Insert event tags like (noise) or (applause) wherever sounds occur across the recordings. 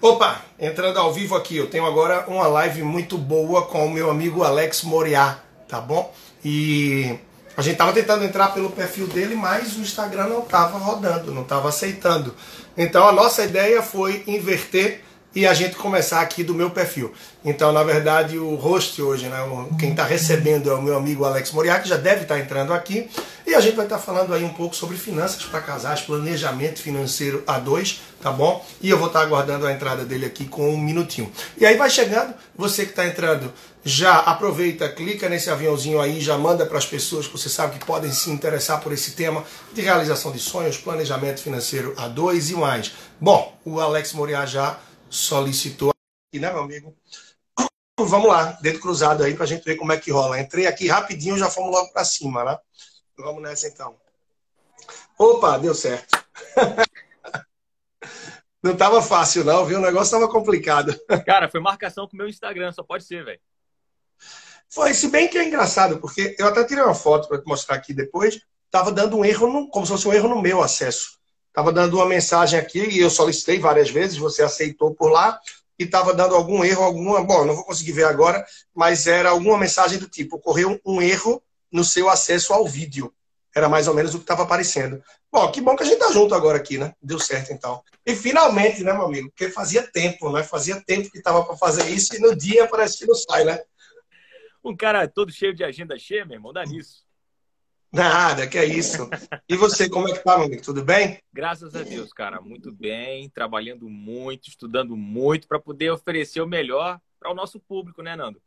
Opa, entrando ao vivo aqui, eu tenho agora uma live muito boa com o meu amigo Alex Moriá, tá bom? E a gente tava tentando entrar pelo perfil dele, mas o Instagram não tava rodando, não tava aceitando. Então a nossa ideia foi inverter e a gente começar aqui do meu perfil. Então, na verdade, o host hoje, né, quem está recebendo é o meu amigo Alex Moriá, que já deve estar tá entrando aqui. E a gente vai estar tá falando aí um pouco sobre finanças para casais, planejamento financeiro a dois, tá bom? E eu vou estar tá aguardando a entrada dele aqui com um minutinho. E aí vai chegando, você que está entrando, já aproveita, clica nesse aviãozinho aí, já manda para as pessoas que você sabe que podem se interessar por esse tema de realização de sonhos, planejamento financeiro a dois e mais. Bom, o Alex Moriá já solicitou aqui, né, meu amigo? (coughs) Vamos lá, dedo cruzado aí pra gente ver como é que rola. Entrei aqui rapidinho, já fomos logo para cima, né? Vamos nessa então. Opa, deu certo. (laughs) Não tava fácil, não, viu? O negócio tava complicado. (laughs) Cara, foi marcação com o meu Instagram, só pode ser, velho. Foi, se bem que é engraçado, porque eu até tirei uma foto para te mostrar aqui depois. Tava dando um erro, no, como se fosse um erro no meu acesso. Estava dando uma mensagem aqui e eu solicitei várias vezes, você aceitou por lá e estava dando algum erro, alguma. Bom, não vou conseguir ver agora, mas era alguma mensagem do tipo: ocorreu um erro no seu acesso ao vídeo. Era mais ou menos o que estava aparecendo. Bom, que bom que a gente tá junto agora aqui, né? Deu certo então. E finalmente, né, meu amigo? Porque fazia tempo, né? Fazia tempo que estava para fazer isso e no dia parece que não sai, né? Um cara todo cheio de agenda cheia, meu irmão, dá nisso. Nada, que é isso. E você, como é que tá, meu amigo? Tudo bem? Graças a Deus, cara, muito bem, trabalhando muito, estudando muito para poder oferecer o melhor para o nosso público, né, Nando?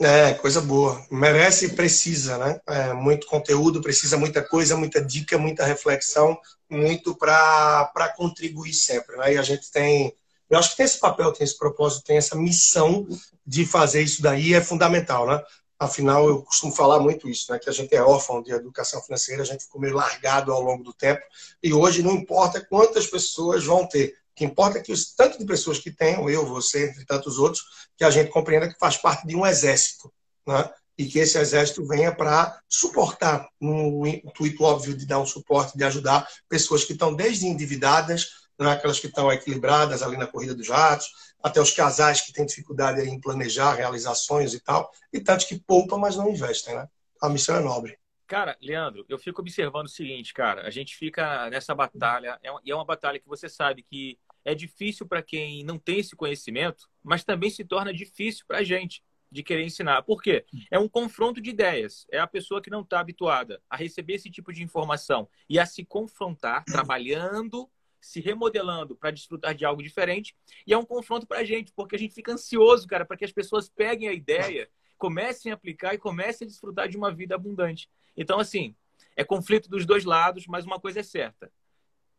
É, coisa boa. Merece e precisa, né? É, muito conteúdo, precisa muita coisa, muita dica, muita reflexão, muito para contribuir sempre. Né? E a gente tem. Eu acho que tem esse papel, tem esse propósito, tem essa missão de fazer isso daí, é fundamental, né? Afinal, eu costumo falar muito isso, né? que a gente é órfão de educação financeira, a gente ficou meio largado ao longo do tempo, e hoje não importa quantas pessoas vão ter, o que importa é que os tanto de pessoas que tenham, eu, você, entre tantos outros, que a gente compreenda que faz parte de um exército, né? e que esse exército venha para suportar, no intuito óbvio de dar um suporte, de ajudar pessoas que estão desde endividadas, né? aquelas que estão equilibradas ali na corrida dos ratos, até os casais que têm dificuldade em planejar realizações e tal, e tantos que poupam, mas não investem, né? A missão é nobre. Cara, Leandro, eu fico observando o seguinte, cara, a gente fica nessa batalha, é e é uma batalha que você sabe que é difícil para quem não tem esse conhecimento, mas também se torna difícil para a gente de querer ensinar. Por quê? É um confronto de ideias. É a pessoa que não está habituada a receber esse tipo de informação e a se confrontar trabalhando se remodelando para desfrutar de algo diferente. E é um confronto para a gente, porque a gente fica ansioso, cara, para que as pessoas peguem a ideia, comecem a aplicar e comecem a desfrutar de uma vida abundante. Então, assim, é conflito dos dois lados, mas uma coisa é certa: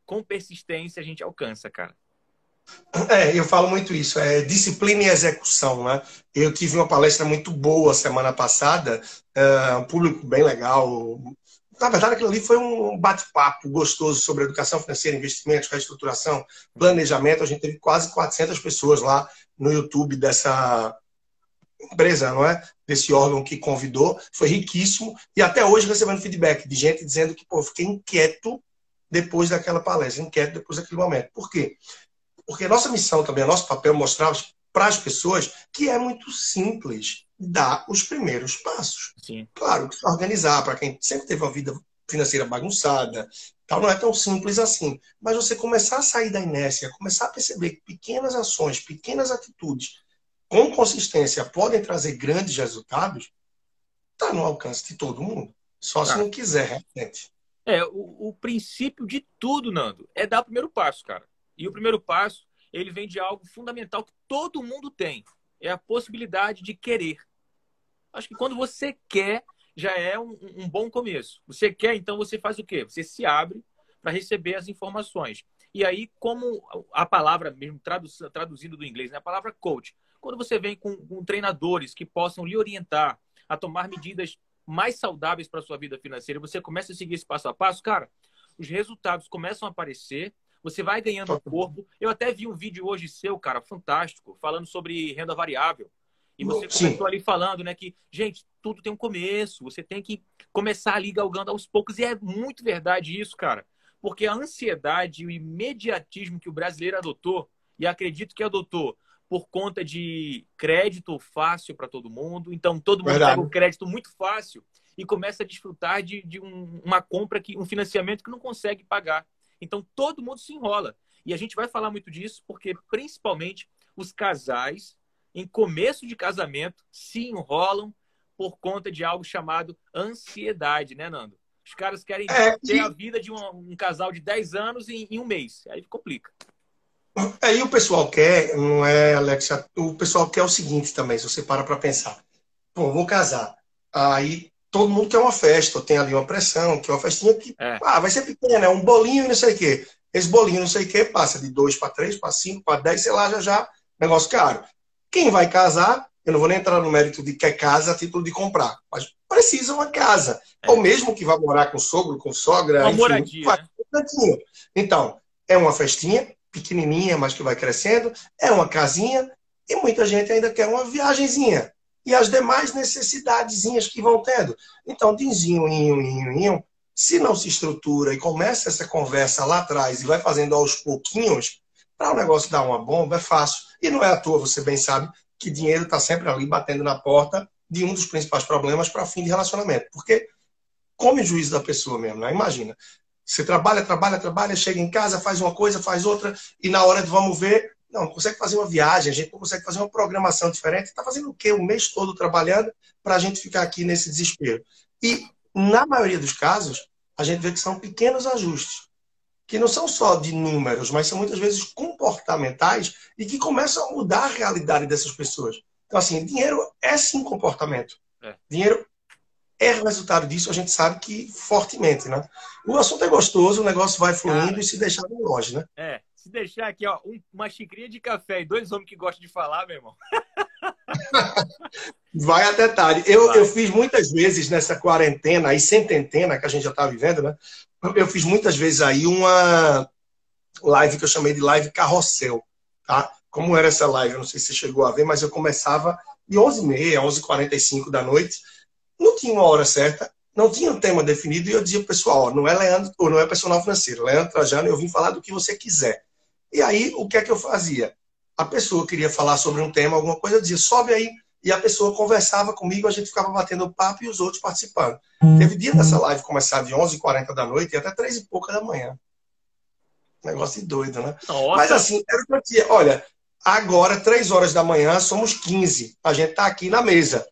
com persistência a gente alcança, cara. É, eu falo muito isso, é disciplina e execução, né? Eu tive uma palestra muito boa semana passada, é, um público bem legal, na verdade, aquilo ali foi um bate-papo gostoso sobre educação financeira, investimentos, reestruturação, planejamento. A gente teve quase 400 pessoas lá no YouTube dessa empresa, não é? Desse órgão que convidou. Foi riquíssimo. E até hoje recebendo feedback de gente dizendo que, pô, fiquei inquieto depois daquela palestra, inquieto depois daquele momento. Por quê? Porque nossa missão também, nosso papel mostrar para as pessoas que é muito simples dar os primeiros passos. Sim. Claro que se organizar, para quem sempre teve uma vida financeira bagunçada, tal, não é tão simples assim. Mas você começar a sair da inércia, começar a perceber que pequenas ações, pequenas atitudes, com consistência, podem trazer grandes resultados, está no alcance de todo mundo. Só se tá. não quiser, realmente. É, o, o princípio de tudo, Nando, é dar o primeiro passo, cara. E o primeiro passo, ele vem de algo fundamental que todo mundo tem. É a possibilidade de querer. Acho que quando você quer, já é um, um bom começo. Você quer, então você faz o quê? Você se abre para receber as informações. E aí, como a palavra, mesmo traduzindo do inglês, né? a palavra coach, quando você vem com, com treinadores que possam lhe orientar a tomar medidas mais saudáveis para a sua vida financeira, você começa a seguir esse passo a passo, cara, os resultados começam a aparecer, você vai ganhando corpo. Eu até vi um vídeo hoje seu, cara, fantástico, falando sobre renda variável. E você Sim. começou ali falando, né, que, gente, tudo tem um começo, você tem que começar ali galgando aos poucos. E é muito verdade isso, cara. Porque a ansiedade e o imediatismo que o brasileiro adotou, e acredito que adotou por conta de crédito fácil para todo mundo. Então, todo mundo Verdade. pega o crédito muito fácil e começa a desfrutar de, de um, uma compra, que um financiamento que não consegue pagar. Então, todo mundo se enrola. E a gente vai falar muito disso porque, principalmente, os casais, em começo de casamento, se enrolam por conta de algo chamado ansiedade, né, Nando? Os caras querem é, ter a vida de um, um, casal de 10 anos em, em um mês. Aí complica. Aí o pessoal quer, não é, Alexa? O pessoal quer o seguinte também, se você para para pensar. Pô, vou casar. Aí todo mundo quer uma festa, tem ali uma pressão, que é uma festinha que é. ah, vai ser pequena, é um bolinho e não sei o quê. Esse bolinho não sei o quê passa de 2 para 3, para 5, para 10, sei lá, já já, negócio caro. Quem vai casar, eu não vou nem entrar no mérito de quer casa a título de comprar, mas precisa uma casa. É. Ou mesmo que vá morar com sogro, com sogra, uma enfim, moradia, né? Então, é uma festinha, pequenininha, mas que vai crescendo, é uma casinha e muita gente ainda quer uma viagenzinha. E as demais necessidadezinhas que vão tendo. Então, dinzinho, inho, inho, inho, se não se estrutura e começa essa conversa lá atrás e vai fazendo aos pouquinhos, para o negócio dar uma bomba é fácil. E não é à toa, você bem sabe, que dinheiro está sempre ali batendo na porta de um dos principais problemas para fim de relacionamento. Porque come o juízo da pessoa mesmo, né? Imagina. Você trabalha, trabalha, trabalha, chega em casa, faz uma coisa, faz outra, e na hora de vamos ver, não, não consegue fazer uma viagem, a gente não consegue fazer uma programação diferente. Está fazendo o quê? O mês todo trabalhando para a gente ficar aqui nesse desespero. E, na maioria dos casos, a gente vê que são pequenos ajustes, que não são só de números, mas são muitas vezes comportamentais e que começam a mudar a realidade dessas pessoas. Então, assim, dinheiro é sim comportamento. É. Dinheiro é resultado disso, a gente sabe que fortemente, né? O assunto é gostoso, o negócio vai fluindo Cara, e se deixar de longe, né? É, se deixar aqui, ó, um, uma xicrinha de café e dois homens que gostam de falar, meu irmão. (laughs) vai até tarde. Eu, eu fiz muitas vezes nessa quarentena aí, cententena que a gente já está vivendo, né? Eu fiz muitas vezes aí uma live que eu chamei de live carrossel, tá? Como era essa live? Eu não sei se você chegou a ver, mas eu começava de 11h30, 11h45 da noite não tinha uma hora certa, não tinha um tema definido e eu dizia pessoal, ó, não é Leandro, ou não é personal financeiro, Leandro Trajano, eu vim falar do que você quiser. E aí, o que é que eu fazia? A pessoa queria falar sobre um tema, alguma coisa, eu dizia, sobe aí, e a pessoa conversava comigo, a gente ficava batendo papo e os outros participando. Teve dia dessa live começar de 11h40 da noite e até 3 e pouca da manhã. Negócio de doido, né? Nossa. Mas assim, era o que eu dizia, olha, agora, 3 horas da manhã, somos 15. A gente está aqui na mesa.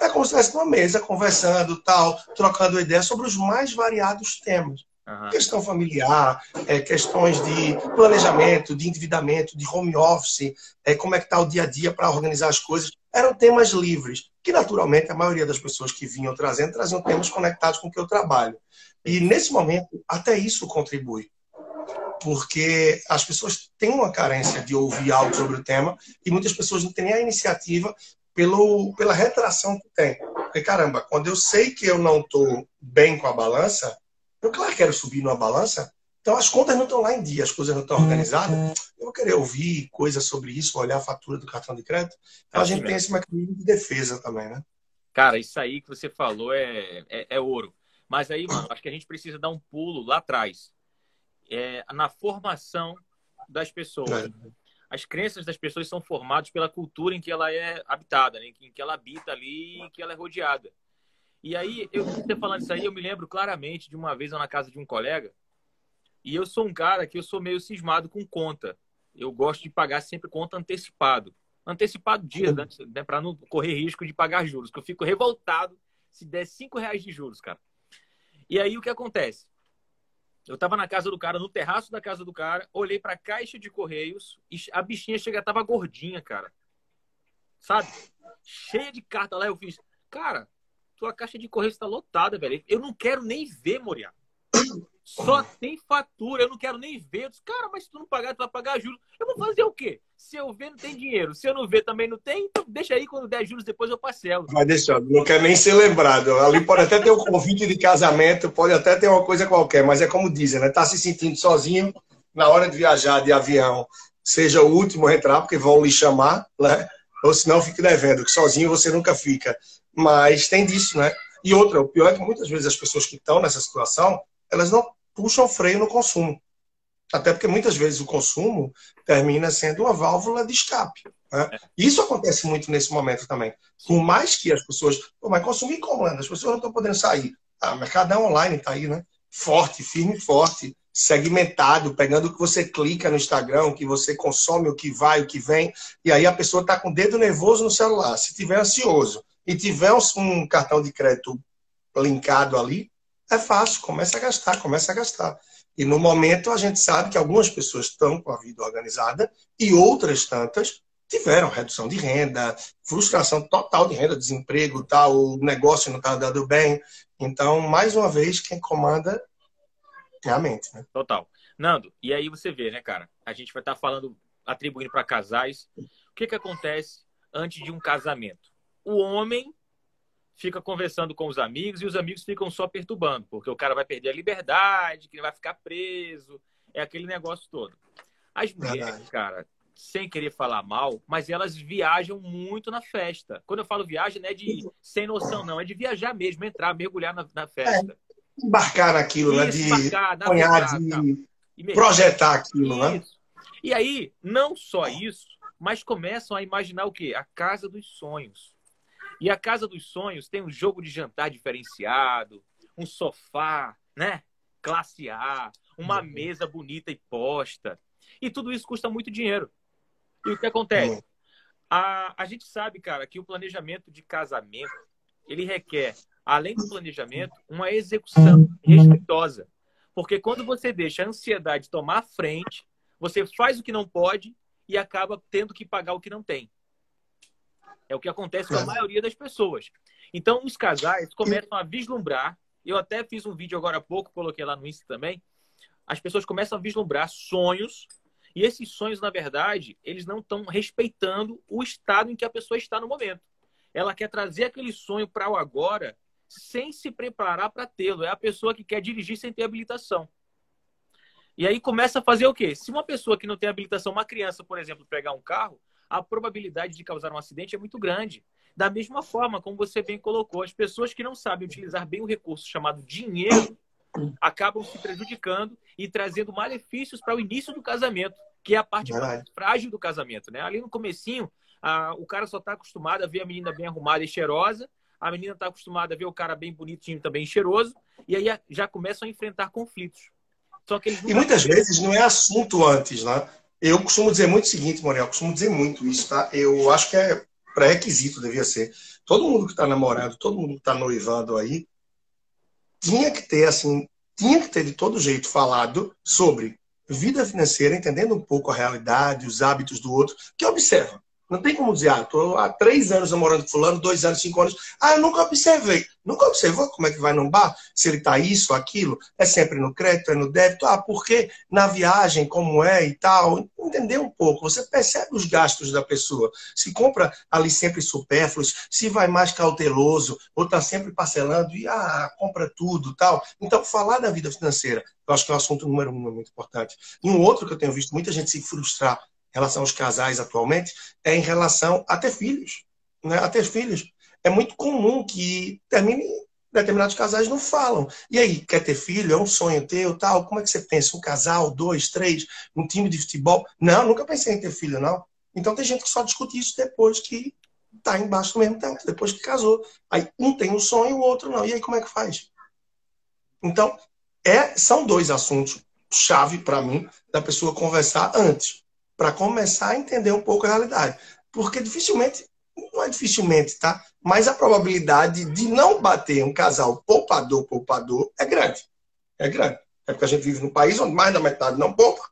É como se estivesse numa mesa, conversando, tal, trocando ideias sobre os mais variados temas. Uhum. Questão familiar, é, questões de planejamento, de endividamento, de home office, é, como é que está o dia a dia para organizar as coisas. Eram temas livres, que naturalmente a maioria das pessoas que vinham trazendo, traziam temas conectados com o que eu trabalho. E nesse momento, até isso contribui. Porque as pessoas têm uma carência de ouvir algo sobre o tema e muitas pessoas não têm nem a iniciativa pelo, pela retração que tem. Porque, caramba, quando eu sei que eu não estou bem com a balança, eu, claro, quero subir numa balança, então as contas não estão lá em dia, as coisas não estão organizadas. Eu vou querer ouvir coisas sobre isso, olhar a fatura do cartão de crédito. Então a gente tem esse mecanismo de defesa também, né? Cara, isso aí que você falou é, é, é ouro. Mas aí, mano, acho que a gente precisa dar um pulo lá atrás. É, na formação das pessoas. É as crenças das pessoas são formadas pela cultura em que ela é habitada, né? em que ela habita ali, em que ela é rodeada. E aí, eu você falando isso aí, eu me lembro claramente de uma vez eu na casa de um colega, e eu sou um cara que eu sou meio cismado com conta. Eu gosto de pagar sempre conta antecipado. Antecipado dias, né? né para não correr risco de pagar juros, que eu fico revoltado se der cinco reais de juros, cara. E aí o que acontece? Eu tava na casa do cara, no terraço da casa do cara, olhei pra caixa de correios e a bichinha chega, tava gordinha, cara. Sabe? Cheia de carta lá, eu fiz. Cara, tua caixa de correios tá lotada, velho. Eu não quero nem ver, Moriá. Só tem fatura, eu não quero nem ver. Disse, cara, mas se tu não pagar, tu vai pagar juros. Eu vou fazer o quê? Se eu ver, não tem dinheiro. Se eu não ver, também não tem. Então deixa aí, quando der juros, depois eu parcelo. Vai deixando, não quer nem ser lembrado. Ali pode até ter um convite de casamento, pode até ter uma coisa qualquer, mas é como dizem, né? Tá se sentindo sozinho na hora de viajar de avião. Seja o último a entrar, porque vão lhe chamar, né? Ou senão fique devendo, que sozinho você nunca fica. Mas tem disso, né? E outra, o pior é que muitas vezes as pessoas que estão nessa situação, elas não puxam freio no consumo. Até porque muitas vezes o consumo termina sendo uma válvula de escape. Né? É. Isso acontece muito nesse momento também. Por mais que as pessoas. Pô, mas consumir como, As pessoas não estão podendo sair. Ah, o mercado online está aí, né? Forte, firme forte, segmentado, pegando o que você clica no Instagram, o que você consome, o que vai, o que vem. E aí a pessoa está com o dedo nervoso no celular. Se tiver ansioso e tiver um cartão de crédito linkado ali, é fácil, começa a gastar, começa a gastar. E no momento a gente sabe que algumas pessoas estão com a vida organizada e outras tantas tiveram redução de renda, frustração total de renda, desemprego, tal, o negócio não está dando bem. Então, mais uma vez, quem comanda é a mente, né? Total. Nando, e aí você vê, né, cara? A gente vai estar tá falando, atribuindo para casais. O que, que acontece antes de um casamento? O homem fica conversando com os amigos e os amigos ficam só perturbando, porque o cara vai perder a liberdade, que ele vai ficar preso, é aquele negócio todo. As mulheres, Verdade. cara, sem querer falar mal, mas elas viajam muito na festa. Quando eu falo viagem, não é de sem noção, não, é de viajar mesmo, entrar, mergulhar na, na festa. É, embarcar naquilo, né? De embarcar, de projetar aquilo, né? isso. né? E aí, não só isso, mas começam a imaginar o quê? A casa dos sonhos. E a Casa dos Sonhos tem um jogo de jantar diferenciado, um sofá, né? Classe A, uma uhum. mesa bonita e posta. E tudo isso custa muito dinheiro. E o que acontece? Uhum. A, a gente sabe, cara, que o planejamento de casamento ele requer, além do planejamento, uma execução respeitosa. Porque quando você deixa a ansiedade tomar a frente, você faz o que não pode e acaba tendo que pagar o que não tem. É o que acontece com a maioria das pessoas. Então, os casais começam a vislumbrar. Eu até fiz um vídeo agora há pouco, coloquei lá no Insta também. As pessoas começam a vislumbrar sonhos. E esses sonhos, na verdade, eles não estão respeitando o estado em que a pessoa está no momento. Ela quer trazer aquele sonho para o agora sem se preparar para tê-lo. É a pessoa que quer dirigir sem ter habilitação. E aí começa a fazer o quê? Se uma pessoa que não tem habilitação, uma criança, por exemplo, pegar um carro, a probabilidade de causar um acidente é muito grande. Da mesma forma, como você bem colocou, as pessoas que não sabem utilizar bem o recurso chamado dinheiro acabam se prejudicando e trazendo malefícios para o início do casamento, que é a parte mais frágil do casamento, né? Ali no comecinho, a, o cara só está acostumado a ver a menina bem arrumada e cheirosa, a menina está acostumada a ver o cara bem bonitinho também cheiroso, e aí já começam a enfrentar conflitos. Só que E muitas vezes não é assunto antes, né? Eu costumo dizer muito o seguinte, Morel, costumo dizer muito isso, tá? Eu acho que é pré-requisito, devia ser. Todo mundo que está namorando, todo mundo que está noivando aí, tinha que ter, assim, tinha que ter de todo jeito falado sobre vida financeira, entendendo um pouco a realidade, os hábitos do outro, que observa. Não tem como dizer, ah, estou há três anos namorando com fulano, dois anos, cinco anos. Ah, eu nunca observei. Nunca observou como é que vai num bar? Se ele está isso, aquilo? É sempre no crédito, é no débito? Ah, por que na viagem, como é e tal? Entender um pouco. Você percebe os gastos da pessoa. Se compra ali sempre supérfluos, se vai mais cauteloso, ou está sempre parcelando e, ah, compra tudo tal. Então, falar da vida financeira, eu acho que é um assunto número um, muito importante. E um outro que eu tenho visto muita gente se frustrar relação aos casais atualmente é em relação a ter filhos. Né? A ter filhos. É muito comum que termine determinados casais não falam. E aí, quer ter filho? É um sonho teu, tal? Como é que você pensa? Um casal, dois, três, um time de futebol? Não, nunca pensei em ter filho, não. Então tem gente que só discute isso depois que tá embaixo do mesmo teto, depois que casou. Aí um tem um sonho, o outro não. E aí como é que faz? Então, é, são dois assuntos chave para mim da pessoa conversar antes para começar a entender um pouco a realidade. Porque dificilmente, não é dificilmente, tá? Mas a probabilidade de não bater um casal poupador-poupador é grande. É grande. É porque a gente vive num país onde mais da metade não poupa.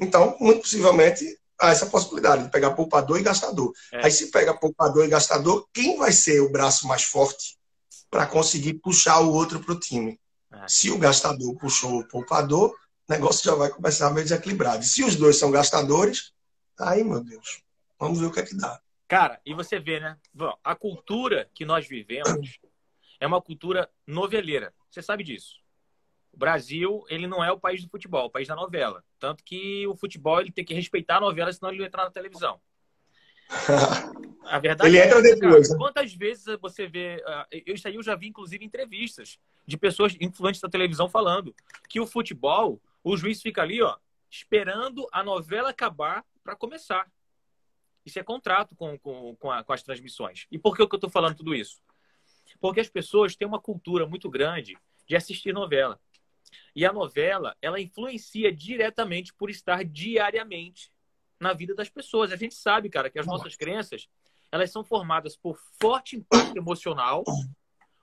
Então, muito possivelmente, há essa possibilidade de pegar poupador e gastador. É. Aí, se pega poupador e gastador, quem vai ser o braço mais forte para conseguir puxar o outro para o time? É. Se o gastador puxou o poupador, o negócio já vai começar meio desequilibrado. E se os dois são gastadores, aí, meu Deus, vamos ver o que é que dá. Cara, e você vê, né? A cultura que nós vivemos é uma cultura noveleira. Você sabe disso. O Brasil, ele não é o país do futebol, é o país da novela. Tanto que o futebol ele tem que respeitar a novela, senão ele não entrar na televisão. (laughs) A verdade ele é entra depois. Cara, né? Quantas vezes você vê. Eu, isso aí eu já vi, inclusive, entrevistas de pessoas influentes da televisão falando que o futebol o juiz fica ali, ó, esperando a novela acabar para começar. Isso é contrato com, com, com, a, com, as transmissões. E por que, eu estou falando tudo isso? Porque as pessoas têm uma cultura muito grande de assistir novela. E a novela, ela influencia diretamente por estar diariamente na vida das pessoas. A gente sabe, cara, que as nossas crenças, elas são formadas por forte impacto emocional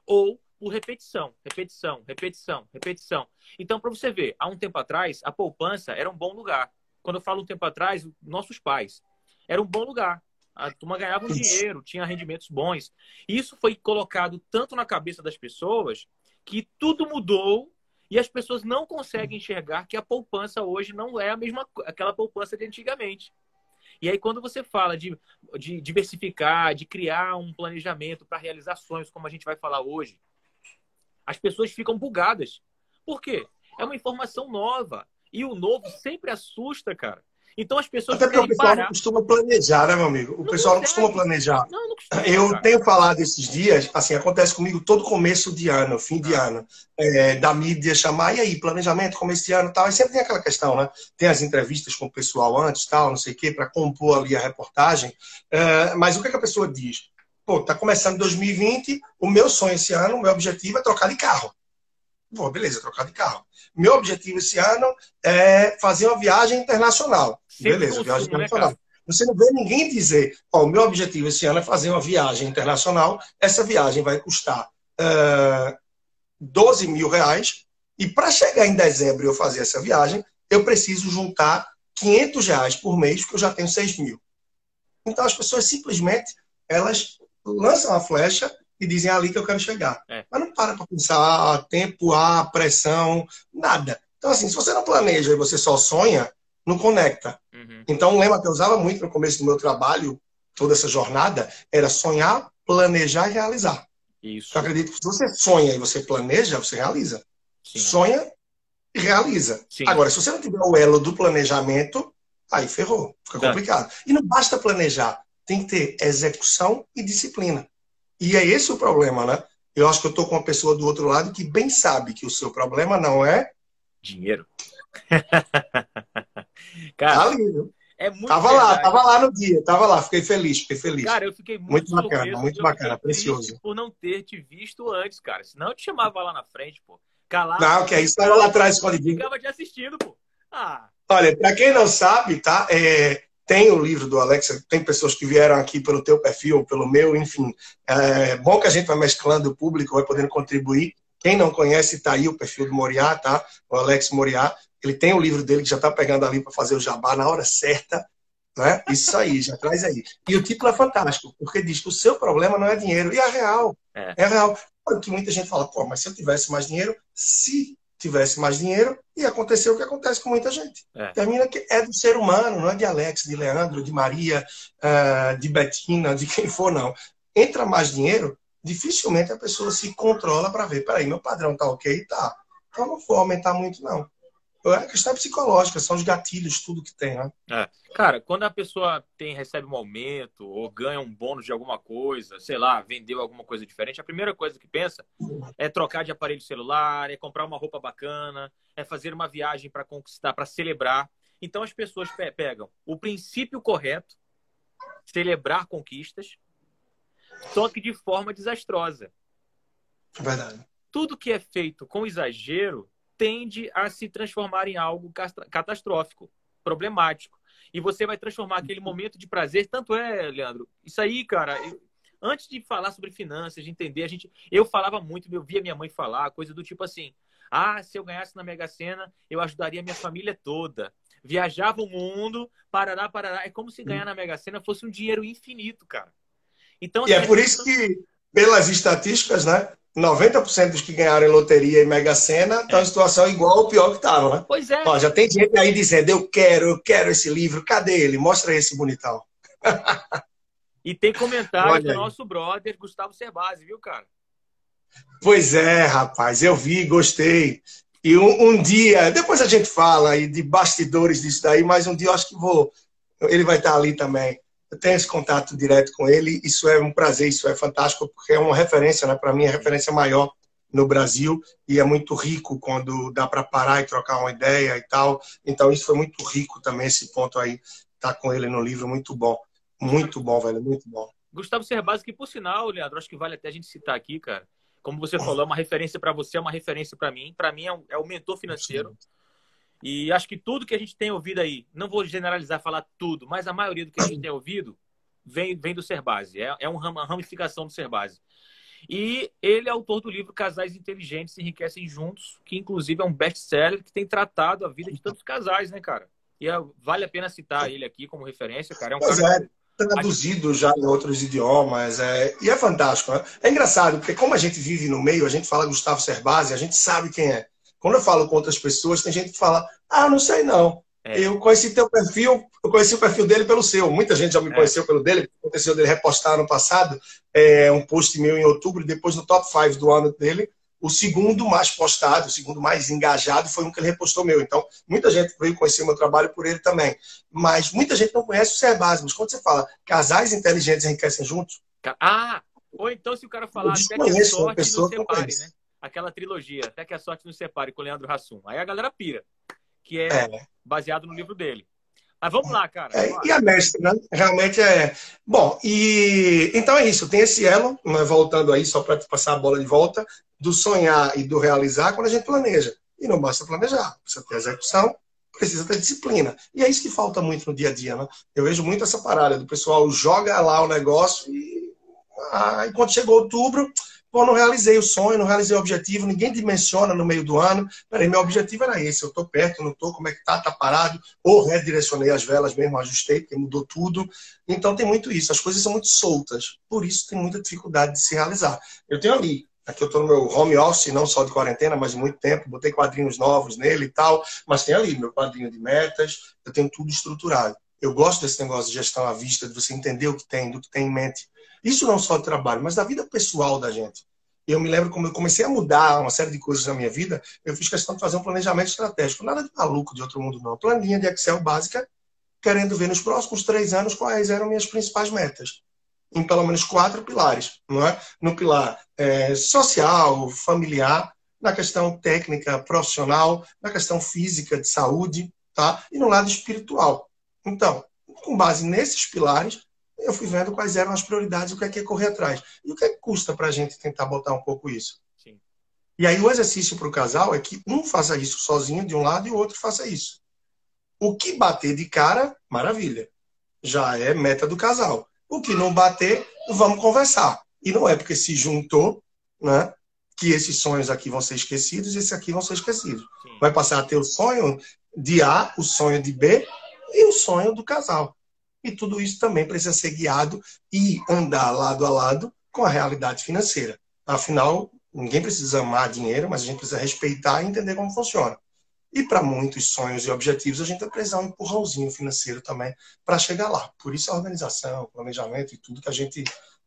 ou por repetição, repetição, repetição, repetição. Então, para você ver, há um tempo atrás, a poupança era um bom lugar. Quando eu falo um tempo atrás, nossos pais, era um bom lugar. A turma ganhava um dinheiro, tinha rendimentos bons. Isso foi colocado tanto na cabeça das pessoas que tudo mudou e as pessoas não conseguem enxergar que a poupança hoje não é a mesma aquela poupança de antigamente. E aí, quando você fala de, de diversificar, de criar um planejamento para realizar sonhos, como a gente vai falar hoje, as pessoas ficam bugadas. Por quê? É uma informação nova. E o novo sempre assusta, cara. Então as pessoas. Até porque o pessoal parar. não costuma planejar, né, meu amigo? O não pessoal não costuma planejar. Não, não costuma, eu cara. tenho falado esses dias, assim, acontece comigo todo começo de ano, fim de ah. ano, é, da mídia chamar, e aí, planejamento, começo de ano tal. E sempre tem aquela questão, né? Tem as entrevistas com o pessoal antes, tal, não sei o quê, para compor ali a reportagem. É, mas o que, é que a pessoa diz? Pô, tá começando 2020, o meu sonho esse ano, o meu objetivo é trocar de carro. Pô, beleza, trocar de carro. Meu objetivo esse ano é fazer uma viagem internacional. Beleza, viagem né, internacional. Né, você não vê ninguém dizer, ó, o meu objetivo esse ano é fazer uma viagem internacional, essa viagem vai custar uh, 12 mil reais, e para chegar em dezembro e eu fazer essa viagem, eu preciso juntar 500 reais por mês, porque eu já tenho 6 mil. Então as pessoas simplesmente, elas lançam a flecha e dizem é ali que eu quero chegar. É. Mas não para para pensar ah, tempo, a ah, pressão, nada. Então, assim, se você não planeja e você só sonha, não conecta. Uhum. Então, um lema que eu usava muito no começo do meu trabalho, toda essa jornada, era sonhar, planejar e realizar. Isso. Eu acredito que se você sonha e você planeja, você realiza. Sim. Sonha e realiza. Sim. Agora, se você não tiver o elo do planejamento, aí ferrou, fica complicado. E não basta planejar, tem que ter execução e disciplina. E é esse o problema, né? Eu acho que eu estou com uma pessoa do outro lado que bem sabe que o seu problema não é dinheiro. (laughs) Cara, tá lindo. É muito tava verdade. lá, tava lá no dia, tava lá, fiquei feliz, fiquei feliz. Cara, eu fiquei muito, muito bacana, muito bacana, precioso. Por não ter te visto antes, cara. Senão eu te chamava lá na frente, pô. Calado. Não, que é isso, tava lá atrás, escondidinho. Ficava te assistindo, pô. Ah. Olha, para quem não sabe, tá? É, tem o livro do Alex, tem pessoas que vieram aqui pelo teu perfil, pelo meu, enfim. É bom que a gente vai mesclando o público, vai podendo contribuir. Quem não conhece, está aí o perfil do Moriá, tá? O Alex Moriá. Ele tem o livro dele que já está pegando ali para fazer o jabá na hora certa. Né? Isso aí, já traz aí. E o título é fantástico, porque diz que o seu problema não é dinheiro. E é real. É, é real. Porque muita gente fala, pô, mas se eu tivesse mais dinheiro, se tivesse mais dinheiro e aconteceu o que acontece com muita gente. É. Termina que é do ser humano, não é de Alex, de Leandro, de Maria, uh, de Betina, de quem for, não. Entra mais dinheiro, dificilmente a pessoa se controla para ver, peraí, meu padrão tá ok? Tá. Então não vou aumentar muito, não. É questão psicológica, são os gatilhos, tudo que tem, né? É. Cara, quando a pessoa tem, recebe um aumento ou ganha um bônus de alguma coisa, sei lá, vendeu alguma coisa diferente, a primeira coisa que pensa é trocar de aparelho celular, é comprar uma roupa bacana, é fazer uma viagem para conquistar, para celebrar. Então as pessoas pe pegam o princípio correto, celebrar conquistas, só que de forma desastrosa. É verdade. Tudo que é feito com exagero tende a se transformar em algo catastrófico, problemático. E você vai transformar aquele momento de prazer. Tanto é, Leandro, isso aí, cara. Eu, antes de falar sobre finanças, de entender, a gente, eu falava muito, eu via minha mãe falar, coisa do tipo assim: ah, se eu ganhasse na Mega Sena, eu ajudaria minha família toda. Viajava o mundo, parará, parará. É como se ganhar na Mega Sena fosse um dinheiro infinito, cara. Então, e é assim, por isso que, pelas estatísticas, né? 90% dos que ganharam em loteria e Mega Sena estão é. em situação igual ou pior que estavam, né? Pois é. Ó, já tem gente aí dizendo, eu quero, eu quero esse livro, cadê ele? Mostra esse bonitão. (laughs) e tem comentário do nosso brother Gustavo Cerbasi, viu, cara? Pois é, rapaz, eu vi, gostei. E um, um, dia, depois a gente fala aí de bastidores disso daí, mas um dia eu acho que vou. Ele vai estar ali também eu tenho esse contato direto com ele. Isso é um prazer, isso é fantástico, porque é uma referência, né? Para mim, é referência maior no Brasil e é muito rico quando dá para parar e trocar uma ideia e tal. Então isso foi muito rico também esse ponto aí tá com ele no livro muito bom, muito bom, velho, muito bom. Gustavo Cerbasi, que por sinal, Leandro, acho que vale até a gente citar aqui, cara. Como você falou, é uma referência para você, é uma referência para mim. Para mim é, um, é o mentor financeiro. Sim. E acho que tudo que a gente tem ouvido aí, não vou generalizar, falar tudo, mas a maioria do que a gente tem ouvido vem, vem do Cerbasi. É, é uma ramificação do Cerbasi. E ele é autor do livro Casais Inteligentes Enriquecem Juntos, que inclusive é um best-seller que tem tratado a vida de tantos casais, né, cara? E é, vale a pena citar ele aqui como referência, cara. É um pois cara... é, traduzido já em outros idiomas. É... E é fantástico, né? É engraçado, porque como a gente vive no meio, a gente fala Gustavo Cerbasi, a gente sabe quem é. Quando eu falo com outras pessoas, tem gente que fala, ah, não sei não. É. Eu conheci teu perfil, eu conheci o perfil dele pelo seu. Muita gente já me é. conheceu pelo dele. Aconteceu dele repostar no passado é, um post meu em outubro, depois no top 5 do ano dele. O segundo mais postado, o segundo mais engajado foi um que ele repostou meu. Então, muita gente veio conhecer o meu trabalho por ele também. Mas muita gente não conhece o Cerbasi. Mas quando você fala casais inteligentes enriquecem juntos. Ah! Ou então, se o cara falar até que a sorte nos separe, né? Aquela trilogia, até que a sorte nos separe com o Leandro Hassum. Aí a galera pira. Que é, é. baseado no livro dele. Mas vamos lá, cara. É, e a mestre, né? Realmente é. Bom, e então é isso. Tem esse elo, né? voltando aí, só para passar a bola de volta, do sonhar e do realizar quando a gente planeja. E não basta planejar, precisa ter execução, precisa ter disciplina. E é isso que falta muito no dia a dia, né? Eu vejo muito essa parada do pessoal joga lá o negócio e ah, quando chegou outubro, Pô, não realizei o sonho, não realizei o objetivo, ninguém dimensiona no meio do ano. Peraí, meu objetivo era esse, eu tô perto, não tô, como é que tá, tá parado, ou redirecionei as velas mesmo, ajustei, porque mudou tudo. Então tem muito isso, as coisas são muito soltas, por isso tem muita dificuldade de se realizar. Eu tenho ali, aqui eu estou no meu home office, não só de quarentena, mas de muito tempo, botei quadrinhos novos nele e tal, mas tem ali meu quadrinho de metas, eu tenho tudo estruturado. Eu gosto desse negócio de gestão à vista, de você entender o que tem, do que tem em mente isso não só do trabalho, mas da vida pessoal da gente. Eu me lembro como eu comecei a mudar uma série de coisas na minha vida, eu fiz questão de fazer um planejamento estratégico. Nada de maluco de outro mundo, não. Planilha de Excel básica, querendo ver nos próximos três anos quais eram minhas principais metas. Em pelo menos quatro pilares. Não é? No pilar é, social, familiar, na questão técnica, profissional, na questão física, de saúde, tá? e no lado espiritual. Então, com base nesses pilares, eu fui vendo quais eram as prioridades, o que é que é correr atrás. E o que é que custa para a gente tentar botar um pouco isso? Sim. E aí o exercício para o casal é que um faça isso sozinho de um lado e o outro faça isso. O que bater de cara, maravilha. Já é meta do casal. O que não bater, vamos conversar. E não é porque se juntou, né? Que esses sonhos aqui vão ser esquecidos e esses aqui vão ser esquecidos. Sim. Vai passar a ter o sonho de A, o sonho de B e o sonho do casal. E tudo isso também precisa ser guiado e andar lado a lado com a realidade financeira. Afinal, ninguém precisa amar dinheiro, mas a gente precisa respeitar e entender como funciona. E para muitos sonhos e objetivos, a gente vai precisar um empurrãozinho financeiro também para chegar lá. Por isso a organização, planejamento e tudo que a gente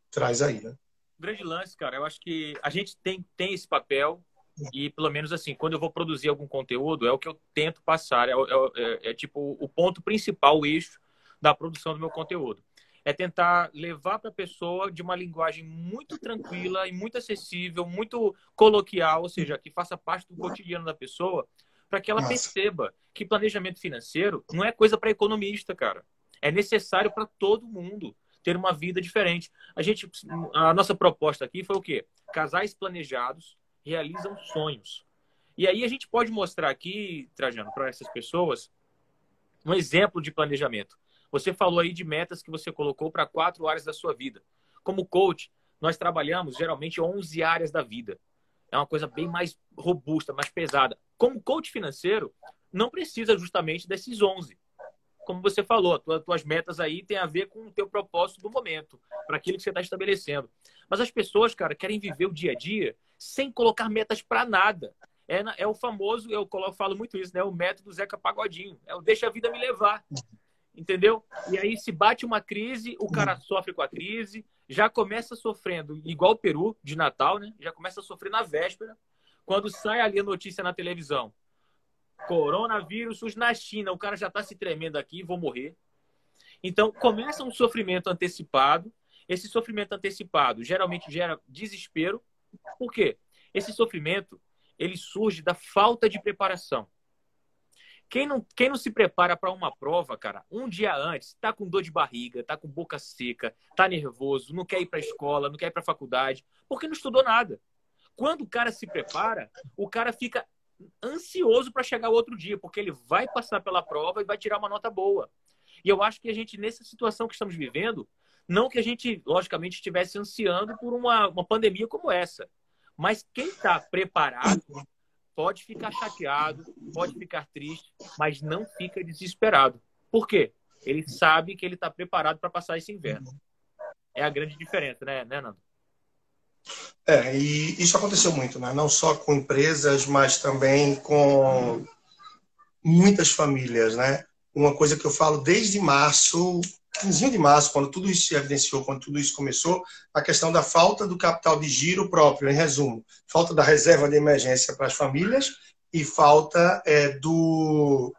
traz aí, né? Grande lance, cara. Eu acho que a gente tem, tem esse papel e pelo menos assim, quando eu vou produzir algum conteúdo, é o que eu tento passar. É, é, é, é tipo o ponto principal, o eixo da produção do meu conteúdo. É tentar levar para a pessoa de uma linguagem muito tranquila e muito acessível, muito coloquial, ou seja, que faça parte do cotidiano da pessoa, para que ela Nossa. perceba que planejamento financeiro não é coisa para economista, cara. É necessário para todo mundo ter uma vida diferente. A gente, a nossa proposta aqui foi o quê? Casais planejados realizam sonhos. E aí a gente pode mostrar aqui, Trajano, para essas pessoas, um exemplo de planejamento. Você falou aí de metas que você colocou para quatro áreas da sua vida. Como coach, nós trabalhamos geralmente 11 áreas da vida. É uma coisa bem mais robusta, mais pesada. Como coach financeiro, não precisa justamente desses 11. Como você falou, tuas, tuas metas aí têm a ver com o teu propósito do momento, para aquilo que você está estabelecendo. Mas as pessoas, cara, querem viver o dia a dia sem colocar metas para nada. É, é, o famoso, eu, falo muito isso, né? O método Zeca Pagodinho. É o deixa a vida me levar entendeu? E aí se bate uma crise, o cara sofre com a crise, já começa sofrendo, igual o Peru de Natal, né? Já começa a sofrer na véspera, quando sai ali a notícia na televisão. Coronavírus na China, o cara já está se tremendo aqui, vou morrer. Então começa um sofrimento antecipado. Esse sofrimento antecipado geralmente gera desespero. Por quê? Esse sofrimento, ele surge da falta de preparação. Quem não, quem não se prepara para uma prova, cara, um dia antes, tá com dor de barriga, tá com boca seca, tá nervoso, não quer ir para a escola, não quer ir para a faculdade, porque não estudou nada. Quando o cara se prepara, o cara fica ansioso para chegar o outro dia, porque ele vai passar pela prova e vai tirar uma nota boa. E eu acho que a gente, nessa situação que estamos vivendo, não que a gente, logicamente, estivesse ansiando por uma, uma pandemia como essa, mas quem está preparado pode ficar chateado, pode ficar triste, mas não fica desesperado. Por quê? Ele sabe que ele está preparado para passar esse inverno. É a grande diferença, né, né Nando? É, e isso aconteceu muito, né? não só com empresas, mas também com muitas famílias. Né? Uma coisa que eu falo desde março, 15 de março, quando tudo isso se evidenciou, quando tudo isso começou, a questão da falta do capital de giro próprio, em resumo, falta da reserva de emergência para as famílias e falta é, do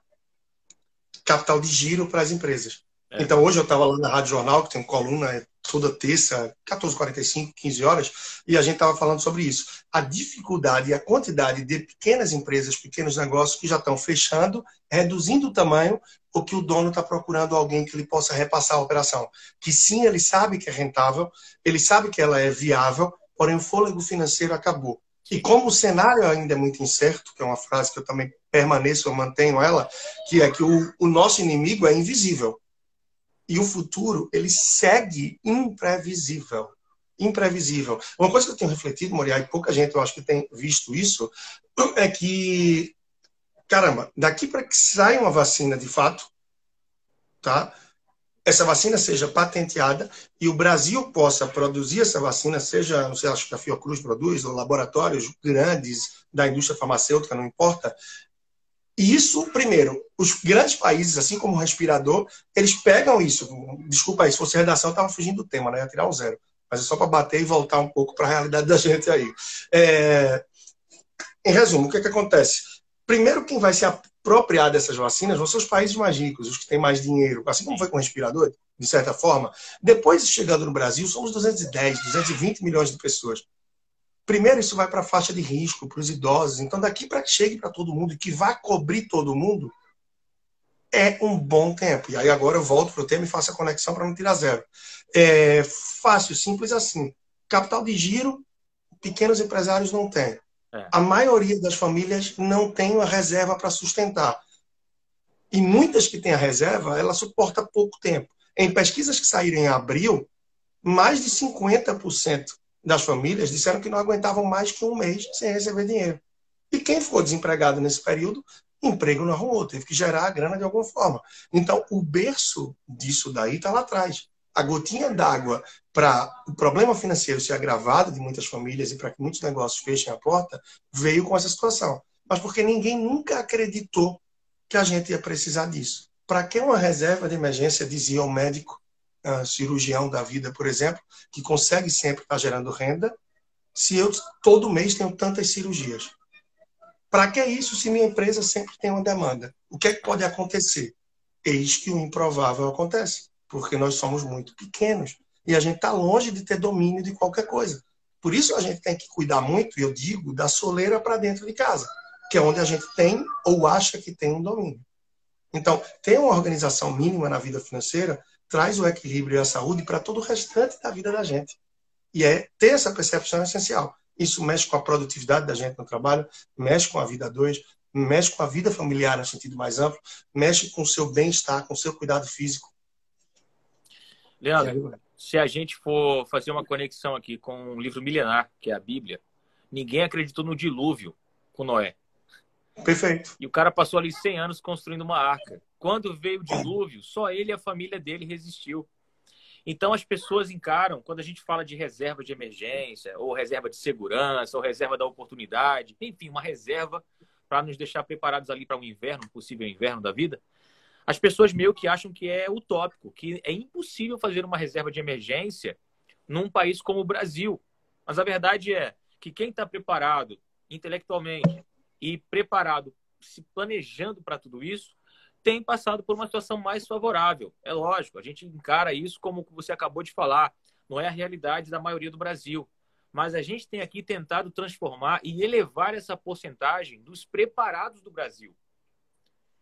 capital de giro para as empresas. É. Então, hoje eu estava lá na Rádio Jornal, que tem coluna toda terça, 14h45, 15 horas, e a gente estava falando sobre isso. A dificuldade e a quantidade de pequenas empresas, pequenos negócios que já estão fechando, reduzindo o tamanho, ou que o dono está procurando alguém que ele possa repassar a operação. Que sim, ele sabe que é rentável, ele sabe que ela é viável, porém o fôlego financeiro acabou. E como o cenário ainda é muito incerto, que é uma frase que eu também permaneço, eu mantenho ela, que é que o, o nosso inimigo é invisível e o futuro ele segue imprevisível. Imprevisível. Uma coisa que eu tenho refletido, Moriá, e pouca gente eu acho que tem visto isso, é que, caramba, daqui para que saia uma vacina de fato, tá? essa vacina seja patenteada e o Brasil possa produzir essa vacina, seja, não sei, acho que a Fiocruz produz, ou laboratórios grandes da indústria farmacêutica, não importa, e isso, primeiro, os grandes países, assim como o respirador, eles pegam isso. Desculpa aí, se fosse redação, eu estava fugindo do tema, né? Ia tirar um zero. Mas é só para bater e voltar um pouco para a realidade da gente aí. É... Em resumo, o que, é que acontece? Primeiro, quem vai se apropriar dessas vacinas vão ser os países mais ricos, os que têm mais dinheiro, assim como foi com o respirador, de certa forma. Depois, chegando no Brasil, somos 210, 220 milhões de pessoas. Primeiro, isso vai para a faixa de risco, para os idosos. Então, daqui para que chegue para todo mundo que vá cobrir todo mundo, é um bom tempo. E aí agora eu volto para o tema e faço a conexão para não tirar zero. É fácil, simples assim. Capital de giro, pequenos empresários não têm. É. A maioria das famílias não tem uma reserva para sustentar. E muitas que têm a reserva, ela suporta pouco tempo. Em pesquisas que saíram em abril, mais de 50% das famílias disseram que não aguentavam mais que um mês sem receber dinheiro. E quem ficou desempregado nesse período, emprego não arrumou, teve que gerar a grana de alguma forma. Então, o berço disso daí está lá atrás. A gotinha d'água para o problema financeiro ser agravado de muitas famílias e para que muitos negócios fechem a porta, veio com essa situação. Mas porque ninguém nunca acreditou que a gente ia precisar disso. Para que uma reserva de emergência, dizia o médico, uh, cirurgião da vida, por exemplo, que consegue sempre estar gerando renda, se eu todo mês tenho tantas cirurgias? Para que isso se minha empresa sempre tem uma demanda? O que é que pode acontecer? Eis que o improvável acontece, porque nós somos muito pequenos e a gente está longe de ter domínio de qualquer coisa. Por isso a gente tem que cuidar muito, eu digo, da soleira para dentro de casa, que é onde a gente tem ou acha que tem um domínio. Então, ter uma organização mínima na vida financeira traz o equilíbrio e a saúde para todo o restante da vida da gente. E é ter essa percepção essencial. Isso mexe com a produtividade da gente no trabalho, mexe com a vida dois, mexe com a vida familiar no sentido mais amplo, mexe com o seu bem-estar, com o seu cuidado físico. Leandro, se a gente for fazer uma conexão aqui com um livro milenar, que é a Bíblia, ninguém acreditou no dilúvio com Noé. Perfeito. E o cara passou ali 100 anos construindo uma arca. Quando veio o dilúvio, só ele e a família dele resistiu. Então as pessoas encaram, quando a gente fala de reserva de emergência, ou reserva de segurança, ou reserva da oportunidade, enfim, uma reserva para nos deixar preparados ali para um inverno, um possível inverno da vida, as pessoas meio que acham que é utópico, que é impossível fazer uma reserva de emergência num país como o Brasil. Mas a verdade é que quem está preparado intelectualmente, e preparado, se planejando para tudo isso, tem passado por uma situação mais favorável. É lógico, a gente encara isso como você acabou de falar, não é a realidade da maioria do Brasil. Mas a gente tem aqui tentado transformar e elevar essa porcentagem dos preparados do Brasil.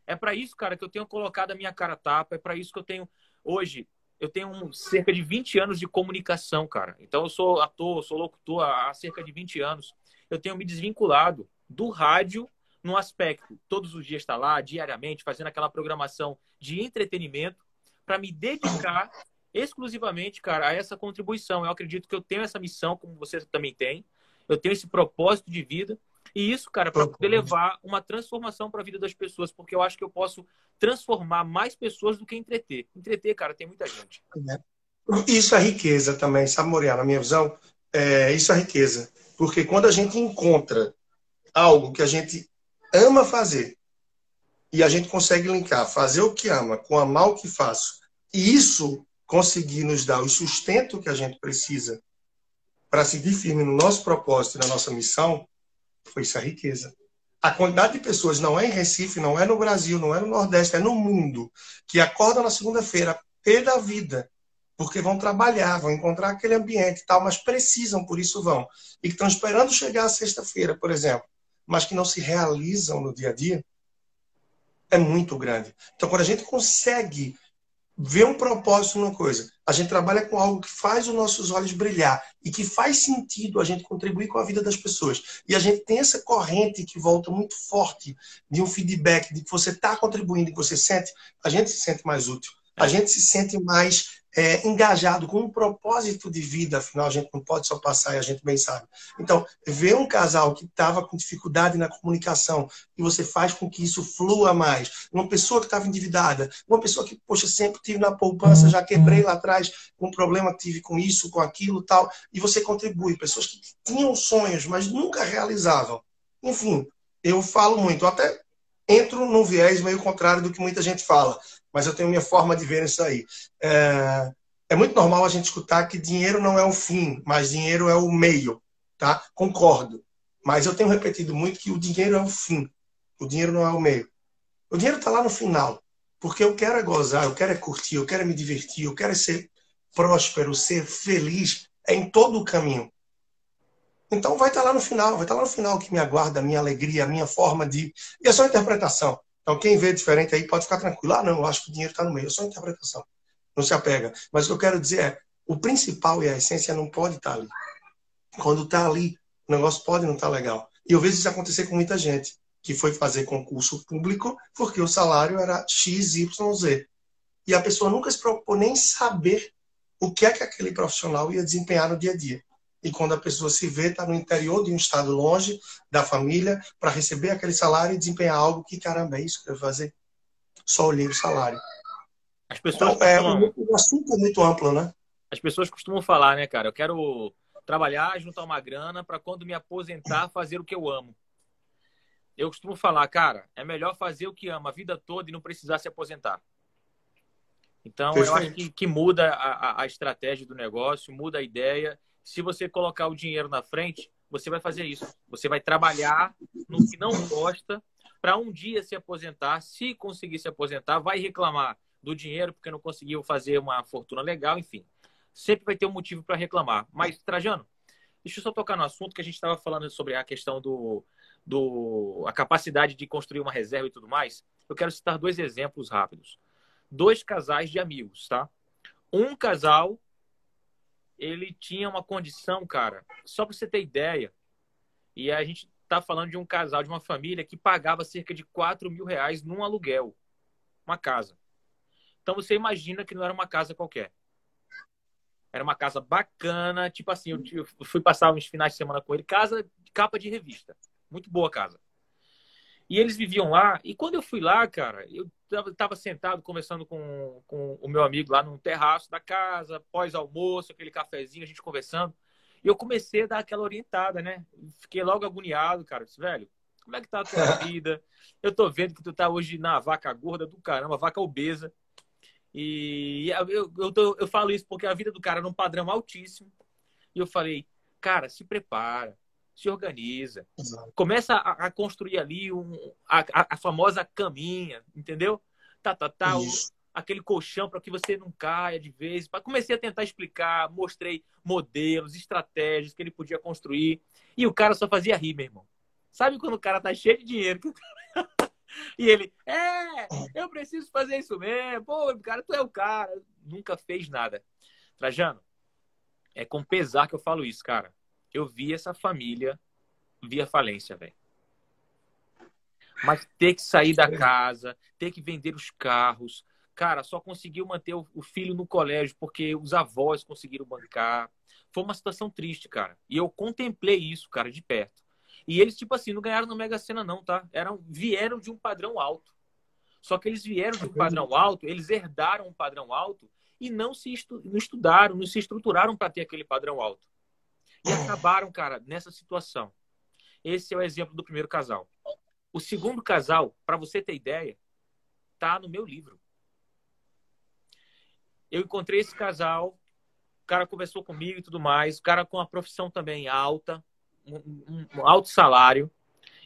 É para isso, cara, que eu tenho colocado a minha cara tapa, é para isso que eu tenho hoje eu tenho cerca de 20 anos de comunicação, cara. Então eu sou ator, sou locutor há cerca de 20 anos. Eu tenho me desvinculado do rádio no aspecto, todos os dias estar tá lá, diariamente, fazendo aquela programação de entretenimento, para me dedicar exclusivamente, cara, a essa contribuição. Eu acredito que eu tenho essa missão, como você também tem. Eu tenho esse propósito de vida. E isso, cara, para poder levar uma transformação para a vida das pessoas, porque eu acho que eu posso transformar mais pessoas do que entreter. Entreter, cara, tem muita gente. É. Isso é riqueza também, sabe, Moriá? Na minha visão, é, isso é riqueza. Porque quando a gente encontra algo que a gente ama fazer e a gente consegue linkar fazer o que ama com amar o que faço, e isso conseguir nos dar o sustento que a gente precisa para seguir firme no nosso propósito e na nossa missão, foi isso a riqueza. A quantidade de pessoas não é em Recife, não é no Brasil, não é no Nordeste, é no mundo, que acordam na segunda-feira pé da vida, porque vão trabalhar, vão encontrar aquele ambiente e tal, mas precisam, por isso vão. E que estão esperando chegar a sexta-feira, por exemplo, mas que não se realizam no dia a dia, é muito grande. Então, quando a gente consegue ver um propósito numa coisa. A gente trabalha com algo que faz os nossos olhos brilhar e que faz sentido a gente contribuir com a vida das pessoas. E a gente tem essa corrente que volta muito forte de um feedback de que você está contribuindo, que você sente, a gente se sente mais útil. A gente se sente mais é, engajado com um propósito de vida, afinal a gente não pode só passar e a gente bem sabe. Então, ver um casal que estava com dificuldade na comunicação e você faz com que isso flua mais, uma pessoa que estava endividada, uma pessoa que, poxa, sempre tive na poupança, já quebrei lá atrás um problema que tive com isso, com aquilo tal, e você contribui, pessoas que tinham sonhos, mas nunca realizavam. Enfim, eu falo muito, até entro num viés meio contrário do que muita gente fala mas eu tenho minha forma de ver isso aí. É, é muito normal a gente escutar que dinheiro não é o fim, mas dinheiro é o meio, tá? Concordo. Mas eu tenho repetido muito que o dinheiro é o fim, o dinheiro não é o meio. O dinheiro está lá no final, porque eu quero é gozar, eu quero é curtir, eu quero é me divertir, eu quero é ser próspero, ser feliz é em todo o caminho. Então vai estar tá lá no final, vai estar tá lá no final que me aguarda a minha alegria, a minha forma de. E é só interpretação. Então, quem vê diferente aí pode ficar tranquilo. Ah, não, eu acho que o dinheiro está no meio. É só interpretação. Não se apega. Mas o que eu quero dizer é, o principal e a essência não pode estar tá ali. Quando está ali, o negócio pode não estar tá legal. E eu vejo isso acontecer com muita gente que foi fazer concurso público porque o salário era X, Y, Z. E a pessoa nunca se preocupou nem saber o que é que aquele profissional ia desempenhar no dia a dia. E quando a pessoa se vê, está no interior de um estado longe da família para receber aquele salário e desempenhar algo que, caramba, é isso que eu vou fazer. Só olhei o salário. As pessoas então, é, costumam... o, o assunto é muito amplo, né? As pessoas costumam falar, né, cara? Eu quero trabalhar, juntar uma grana para quando me aposentar fazer o que eu amo. Eu costumo falar, cara, é melhor fazer o que ama a vida toda e não precisar se aposentar. Então, Perfeito. eu acho que, que muda a, a, estratégia do negócio, muda a ideia se você colocar o dinheiro na frente, você vai fazer isso. Você vai trabalhar no que não gosta para um dia se aposentar. Se conseguir se aposentar, vai reclamar do dinheiro porque não conseguiu fazer uma fortuna legal, enfim. Sempre vai ter um motivo para reclamar. Mas, Trajano, deixa eu só tocar no assunto que a gente estava falando sobre a questão do, do a capacidade de construir uma reserva e tudo mais. Eu quero citar dois exemplos rápidos. Dois casais de amigos, tá? Um casal ele tinha uma condição, cara, só para você ter ideia. E a gente tá falando de um casal, de uma família que pagava cerca de 4 mil reais num aluguel, uma casa. Então você imagina que não era uma casa qualquer. Era uma casa bacana, tipo assim, eu fui passar uns finais de semana com ele, casa de capa de revista. Muito boa casa. E eles viviam lá. E quando eu fui lá, cara, eu estava sentado conversando com, com o meu amigo lá no terraço da casa, pós-almoço, aquele cafezinho, a gente conversando. E eu comecei a dar aquela orientada, né? Fiquei logo agoniado, cara. disse, velho, como é que tá a tua (laughs) vida? Eu tô vendo que tu tá hoje na vaca gorda do caramba, vaca obesa. E eu, eu, tô, eu falo isso porque a vida do cara é num padrão altíssimo. E eu falei, cara, se prepara se organiza, Exato. começa a, a, construir ali um, a, a, famosa caminha, entendeu? Tá, tá, tá. aquele colchão para que você não caia de vez. Comecei a tentar explicar, mostrei modelos, estratégias que ele podia construir. E o cara só fazia rir, meu irmão. Sabe quando o cara tá cheio de dinheiro? (laughs) e ele, é, eu preciso fazer isso mesmo. Pô, cara, tu é o cara. Nunca fez nada. Trajano, é com pesar que eu falo isso, cara. Eu vi essa família via falência, velho. Mas ter que sair da casa, ter que vender os carros, cara, só conseguiu manter o filho no colégio porque os avós conseguiram bancar. Foi uma situação triste, cara. E eu contemplei isso, cara, de perto. E eles, tipo assim, não ganharam no Mega Sena, não, tá? Eram, vieram de um padrão alto. Só que eles vieram de um padrão alto, eles herdaram um padrão alto e não se estu, não estudaram, não se estruturaram para ter aquele padrão alto. E acabaram, cara, nessa situação. Esse é o exemplo do primeiro casal. O segundo casal, para você ter ideia, tá no meu livro. Eu encontrei esse casal, o cara conversou comigo e tudo mais, o cara com uma profissão também alta, um, um alto salário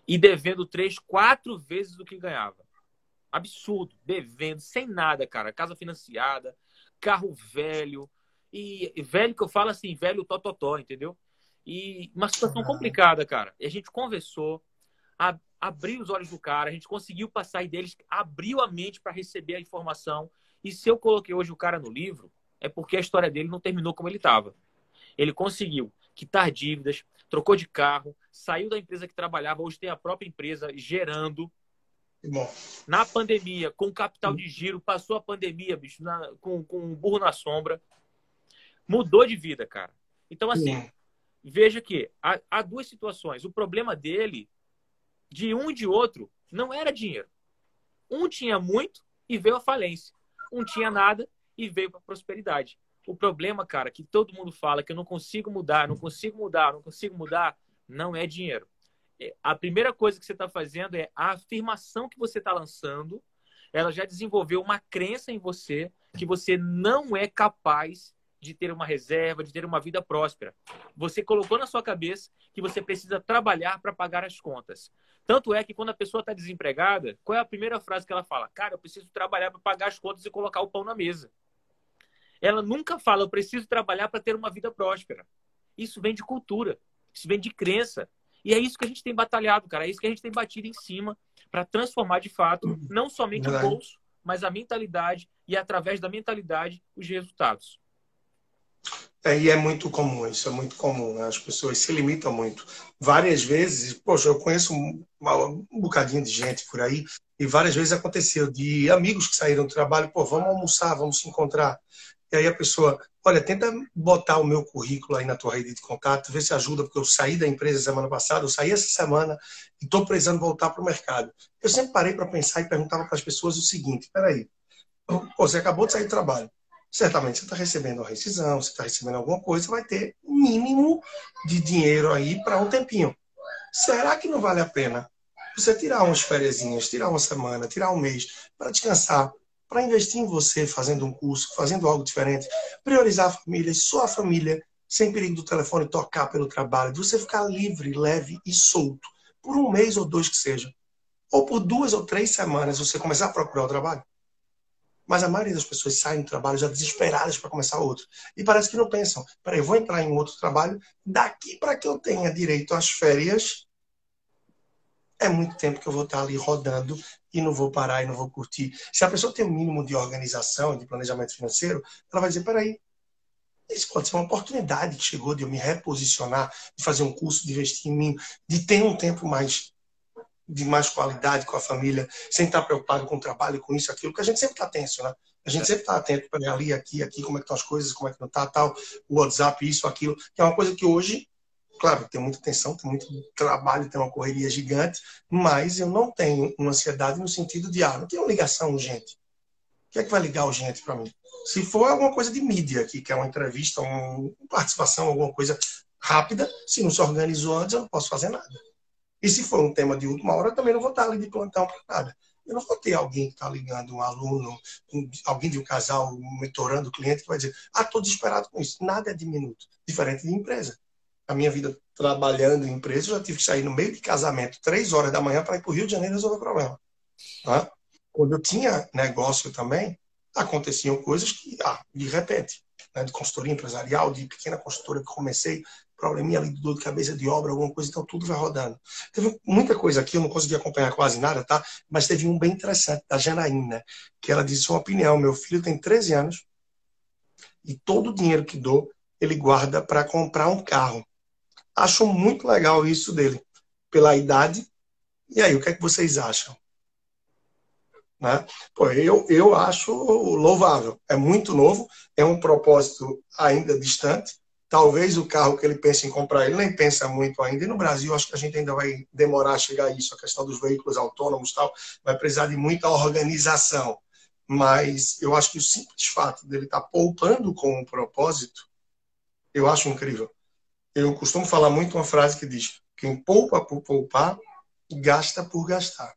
e devendo três, quatro vezes do que ganhava. Absurdo, devendo, sem nada, cara. Casa financiada, carro velho. E velho que eu falo assim, velho tototó, entendeu? E uma situação complicada, cara. E a gente conversou, a, abriu os olhos do cara, a gente conseguiu passar e deles, abriu a mente para receber a informação. E se eu coloquei hoje o cara no livro, é porque a história dele não terminou como ele estava. Ele conseguiu quitar dívidas, trocou de carro, saiu da empresa que trabalhava, hoje tem a própria empresa gerando. Bom. Na pandemia, com capital de giro, passou a pandemia, bicho, na, com, com um burro na sombra. Mudou de vida, cara. Então, assim, veja que há, há duas situações. O problema dele, de um e de outro, não era dinheiro. Um tinha muito e veio a falência. Um tinha nada e veio a prosperidade. O problema, cara, que todo mundo fala que eu não consigo mudar, não consigo mudar, não consigo mudar, não é dinheiro. É, a primeira coisa que você está fazendo é a afirmação que você está lançando. Ela já desenvolveu uma crença em você que você não é capaz de ter uma reserva, de ter uma vida próspera. Você colocou na sua cabeça que você precisa trabalhar para pagar as contas. Tanto é que quando a pessoa está desempregada, qual é a primeira frase que ela fala? Cara, eu preciso trabalhar para pagar as contas e colocar o pão na mesa. Ela nunca fala, eu preciso trabalhar para ter uma vida próspera. Isso vem de cultura, isso vem de crença. E é isso que a gente tem batalhado, cara. É isso que a gente tem batido em cima para transformar de fato, não somente o bolso, mas a mentalidade e, através da mentalidade, os resultados. É, e é muito comum, isso é muito comum. Né? As pessoas se limitam muito. Várias vezes, poxa, eu conheço um, um bocadinho de gente por aí, e várias vezes aconteceu de amigos que saíram do trabalho, pô, vamos almoçar, vamos se encontrar. E aí a pessoa, olha, tenta botar o meu currículo aí na tua rede de contato, ver se ajuda, porque eu saí da empresa semana passada, eu saí essa semana e estou precisando voltar para o mercado. Eu sempre parei para pensar e perguntava para as pessoas o seguinte: peraí, pô, você acabou de sair do trabalho, certamente você está recebendo uma rescisão, você está recebendo alguma coisa, vai ter mínimo de dinheiro aí para um tempinho. Será que não vale a pena você tirar umas férias, tirar uma semana, tirar um mês para descansar, para investir em você, fazendo um curso, fazendo algo diferente, priorizar a família, sua família, sem perigo do telefone tocar pelo trabalho, de você ficar livre, leve e solto, por um mês ou dois que seja. Ou por duas ou três semanas você começar a procurar o trabalho. Mas a maioria das pessoas saem do trabalho já desesperadas para começar outro. E parece que não pensam, peraí, vou entrar em outro trabalho, daqui para que eu tenha direito às férias, é muito tempo que eu vou estar ali rodando e não vou parar e não vou curtir. Se a pessoa tem um mínimo de organização, de planejamento financeiro, ela vai dizer: peraí, isso pode ser uma oportunidade que chegou de eu me reposicionar, de fazer um curso, de investir em mim, de ter um tempo mais de mais qualidade com a família, sem estar preocupado com o trabalho, com isso, aquilo, porque a gente sempre está tenso, né? A gente sempre está atento para ali, aqui, aqui, como é que estão as coisas, como é que não está, tal, o WhatsApp, isso, aquilo, que é uma coisa que hoje Claro, tem muita tensão, tem muito trabalho, tem uma correria gigante, mas eu não tenho uma ansiedade no sentido de, ah, não tem uma ligação urgente. O que é que vai ligar urgente para mim? Se for alguma coisa de mídia aqui, que é uma entrevista, uma participação, alguma coisa rápida, se não se organizou antes, eu não posso fazer nada. E se for um tema de última hora, eu também não vou estar ali de plantão para nada. Eu não vou ter alguém que está ligando, um aluno, um, alguém de um casal, mentorando o cliente, que vai dizer, ah, estou desesperado com isso. Nada é de minuto, diferente de empresa a minha vida trabalhando em empresa, eu já tive que sair no meio de casamento, três horas da manhã, para ir para o Rio de Janeiro resolver o problema. Tá? Quando eu tinha negócio também, aconteciam coisas que, ah, de repente, né, de consultoria empresarial, de pequena consultora que comecei, probleminha ali de dor de cabeça de obra, alguma coisa, então tudo vai rodando. Teve muita coisa aqui, eu não consegui acompanhar quase nada, tá? Mas teve um bem interessante, da Janaína, que ela disse sua opinião. Meu filho tem 13 anos e todo o dinheiro que dou, ele guarda para comprar um carro. Acho muito legal isso dele, pela idade. E aí, o que é que vocês acham? Né? Pô, eu, eu acho louvável. É muito novo, é um propósito ainda distante, Talvez o carro que ele pensa em comprar, ele nem pensa muito ainda. E no Brasil, acho que a gente ainda vai demorar a chegar a isso. A questão dos veículos autônomos tal, vai precisar de muita organização. Mas eu acho que o simples fato dele estar tá poupando com um propósito, eu acho incrível. Eu costumo falar muito uma frase que diz: quem poupa por poupar, gasta por gastar.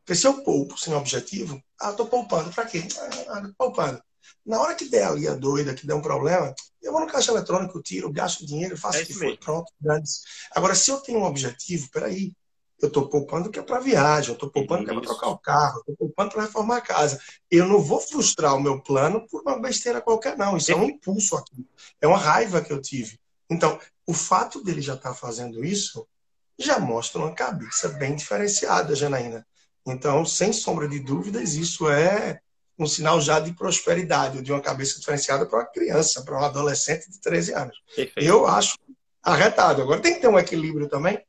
Porque se eu poupo sem objetivo, ah, estou poupando. Para quê? Ah, poupando. Na hora que der ali a doida, que der um problema, eu vou no caixa eletrônico, tiro, gasto dinheiro, faço é o que for, pronto, grandes. Agora, se eu tenho um objetivo, peraí, eu estou poupando que é para viagem, eu estou poupando que é para trocar o carro, eu estou poupando para reformar a casa. Eu não vou frustrar o meu plano por uma besteira qualquer, não. Isso é um impulso aqui. É uma raiva que eu tive. Então, o fato dele já estar tá fazendo isso já mostra uma cabeça bem diferenciada, Janaína. Então, sem sombra de dúvidas, isso é um sinal já de prosperidade, de uma cabeça diferenciada para uma criança, para um adolescente de 13 anos. Perfeito. Eu acho arretado. Agora tem que ter um equilíbrio também,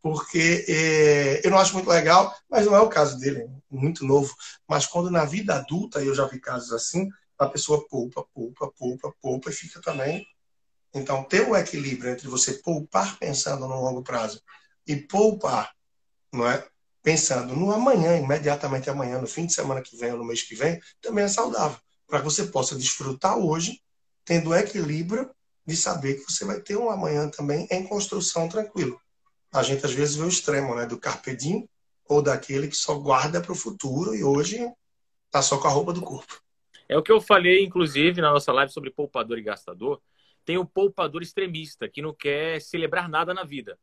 porque é, eu não acho muito legal, mas não é o caso dele, muito novo. Mas quando na vida adulta, eu já vi casos assim, a pessoa poupa, poupa, poupa, poupa e fica também. Então, ter um equilíbrio entre você poupar pensando no longo prazo e poupar, não é? Pensando no amanhã, imediatamente amanhã, no fim de semana que vem ou no mês que vem, também é saudável. Para que você possa desfrutar hoje, tendo o equilíbrio de saber que você vai ter um amanhã também em construção tranquilo. A gente às vezes vê o extremo, né? Do carpedim ou daquele que só guarda para o futuro e hoje tá só com a roupa do corpo. É o que eu falei, inclusive, na nossa live sobre poupador e gastador. Tem o poupador extremista, que não quer celebrar nada na vida.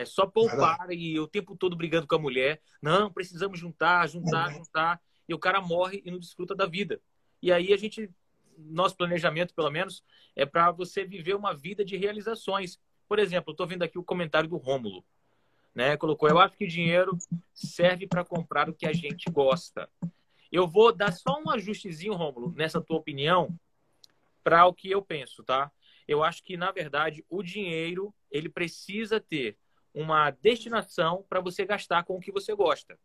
É só poupar e o tempo todo brigando com a mulher. Não, precisamos juntar, juntar, uhum. juntar. E o cara morre e não desfruta da vida. E aí a gente, nosso planejamento, pelo menos, é para você viver uma vida de realizações. Por exemplo, estou vendo aqui o comentário do Rômulo. Né? Colocou, eu acho que dinheiro serve para comprar o que a gente gosta. Eu vou dar só um ajustezinho, Rômulo, nessa tua opinião, para o que eu penso, tá? Eu acho que, na verdade, o dinheiro ele precisa ter uma destinação para você gastar com o que você gosta.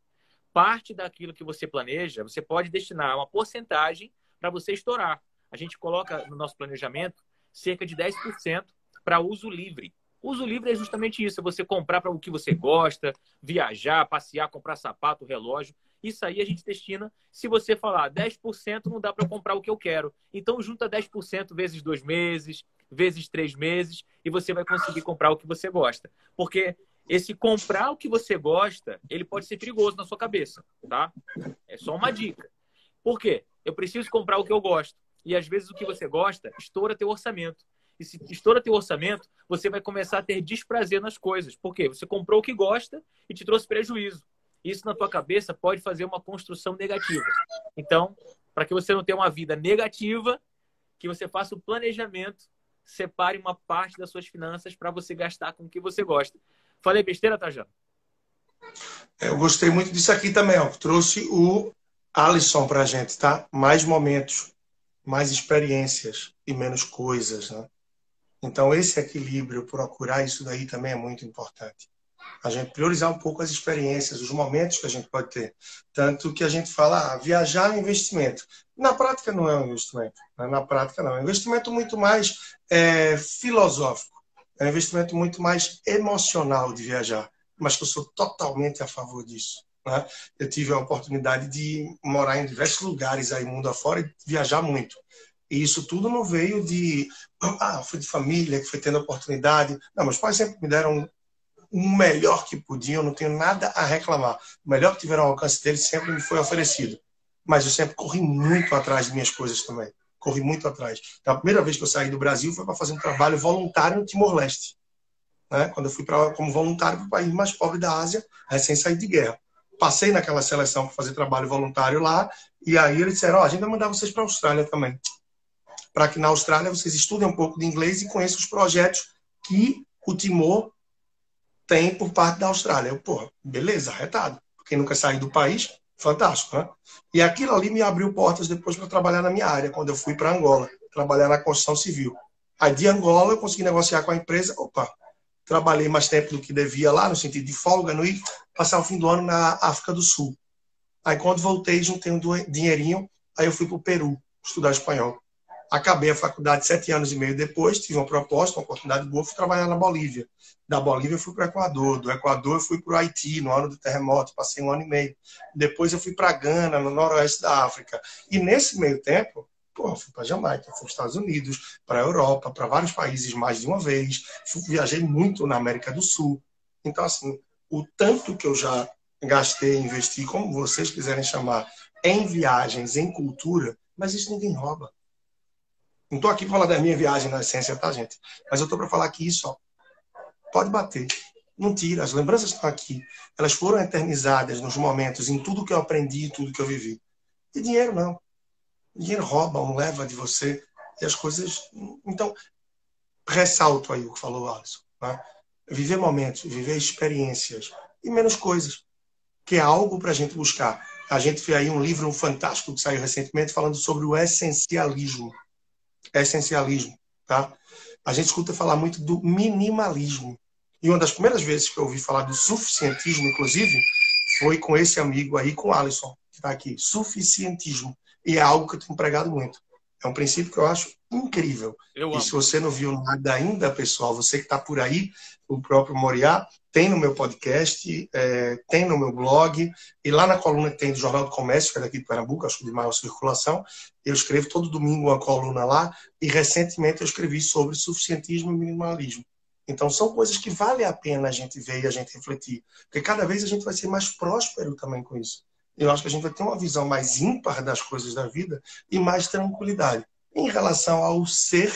Parte daquilo que você planeja, você pode destinar uma porcentagem para você estourar. A gente coloca no nosso planejamento cerca de 10% para uso livre. Uso livre é justamente isso: é você comprar para o que você gosta, viajar, passear, comprar sapato, relógio. Isso aí a gente destina. Se você falar 10% não dá para comprar o que eu quero. Então junta 10% vezes dois meses, vezes três meses e você vai conseguir comprar o que você gosta. Porque esse comprar o que você gosta, ele pode ser perigoso na sua cabeça, tá? É só uma dica. Por quê? Eu preciso comprar o que eu gosto. E às vezes o que você gosta estoura teu orçamento. E se estoura teu orçamento, você vai começar a ter desprazer nas coisas. Por quê? Você comprou o que gosta e te trouxe prejuízo. Isso na tua cabeça pode fazer uma construção negativa. Então, para que você não tenha uma vida negativa, que você faça o planejamento separe uma parte das suas finanças para você gastar com o que você gosta. Falei besteira, Tajano? É, eu gostei muito disso aqui também. Ó. Trouxe o Alisson para a gente, tá? Mais momentos, mais experiências e menos coisas, né? Então, esse equilíbrio, procurar isso daí também é muito importante a gente priorizar um pouco as experiências, os momentos que a gente pode ter. Tanto que a gente fala, ah, viajar é um investimento. Na prática não é um investimento. Né? Na prática não. É um investimento muito mais é, filosófico. É um investimento muito mais emocional de viajar. Mas que eu sou totalmente a favor disso. Né? Eu tive a oportunidade de morar em diversos lugares aí mundo afora e viajar muito. E isso tudo não veio de, ah, fui de família, que foi tendo oportunidade. Não, meus pais sempre me deram o melhor que podiam, não tenho nada a reclamar. O melhor que tiveram ao alcance deles sempre me foi oferecido. Mas eu sempre corri muito atrás de minhas coisas também. Corri muito atrás. Então, a primeira vez que eu saí do Brasil foi para fazer um trabalho voluntário no Timor-Leste. Né? Quando eu fui pra, como voluntário para o país mais pobre da Ásia, recém saído de guerra. Passei naquela seleção para fazer trabalho voluntário lá E aí eles disseram: Ó, oh, a gente vai mandar vocês para a Austrália também. Para que na Austrália vocês estudem um pouco de inglês e conheçam os projetos que o Timor tem por parte da Austrália. Eu, porra, beleza, arretado. Quem nunca saiu do país, fantástico, né? E aquilo ali me abriu portas depois para trabalhar na minha área, quando eu fui para Angola, trabalhar na construção civil. Aí de Angola eu consegui negociar com a empresa, opa, trabalhei mais tempo do que devia lá, no sentido de folga, não ir passar o fim do ano na África do Sul. Aí quando voltei, juntei um dinheirinho, aí eu fui para o Peru estudar espanhol. Acabei a faculdade sete anos e meio depois, tive uma proposta, uma oportunidade boa, fui trabalhar na Bolívia. Da Bolívia eu fui para o Equador, do Equador eu fui para o Haiti no ano do terremoto, passei um ano e meio. Depois eu fui para Gana, no noroeste da África. E nesse meio tempo, pô, fui para Jamaica, fui para os Estados Unidos, para a Europa, para vários países mais de uma vez. Fui, viajei muito na América do Sul. Então, assim, o tanto que eu já gastei, investi, como vocês quiserem chamar, em viagens, em cultura, mas isso ninguém rouba. Não estou aqui para falar da minha viagem na essência, tá, gente? Mas eu estou para falar que isso ó, pode bater. Não tira, as lembranças estão aqui. Elas foram eternizadas nos momentos, em tudo que eu aprendi, tudo que eu vivi. E dinheiro não. Dinheiro rouba, um leva de você. E as coisas. Então, ressalto aí o que falou o Alisson. Né? Viver momentos, viver experiências e menos coisas, que é algo para a gente buscar. A gente fez aí um livro fantástico que saiu recentemente falando sobre o essencialismo essencialismo, tá? A gente escuta falar muito do minimalismo. E uma das primeiras vezes que eu ouvi falar do suficientismo, inclusive, foi com esse amigo aí, com o Alisson, que está aqui. Suficientismo. E é algo que eu tenho pregado muito. É um princípio que eu acho incrível. Eu e se você não viu nada ainda, pessoal, você que está por aí, o próprio Moriá, tem no meu podcast, é, tem no meu blog, e lá na coluna que tem do Jornal do Comércio, que é daqui de Pernambuco, acho que de maior circulação, eu escrevo todo domingo uma coluna lá, e recentemente eu escrevi sobre suficientismo e minimalismo. Então, são coisas que vale a pena a gente ver e a gente refletir, porque cada vez a gente vai ser mais próspero também com isso. Eu acho que a gente vai ter uma visão mais ímpar das coisas da vida e mais tranquilidade em relação ao ser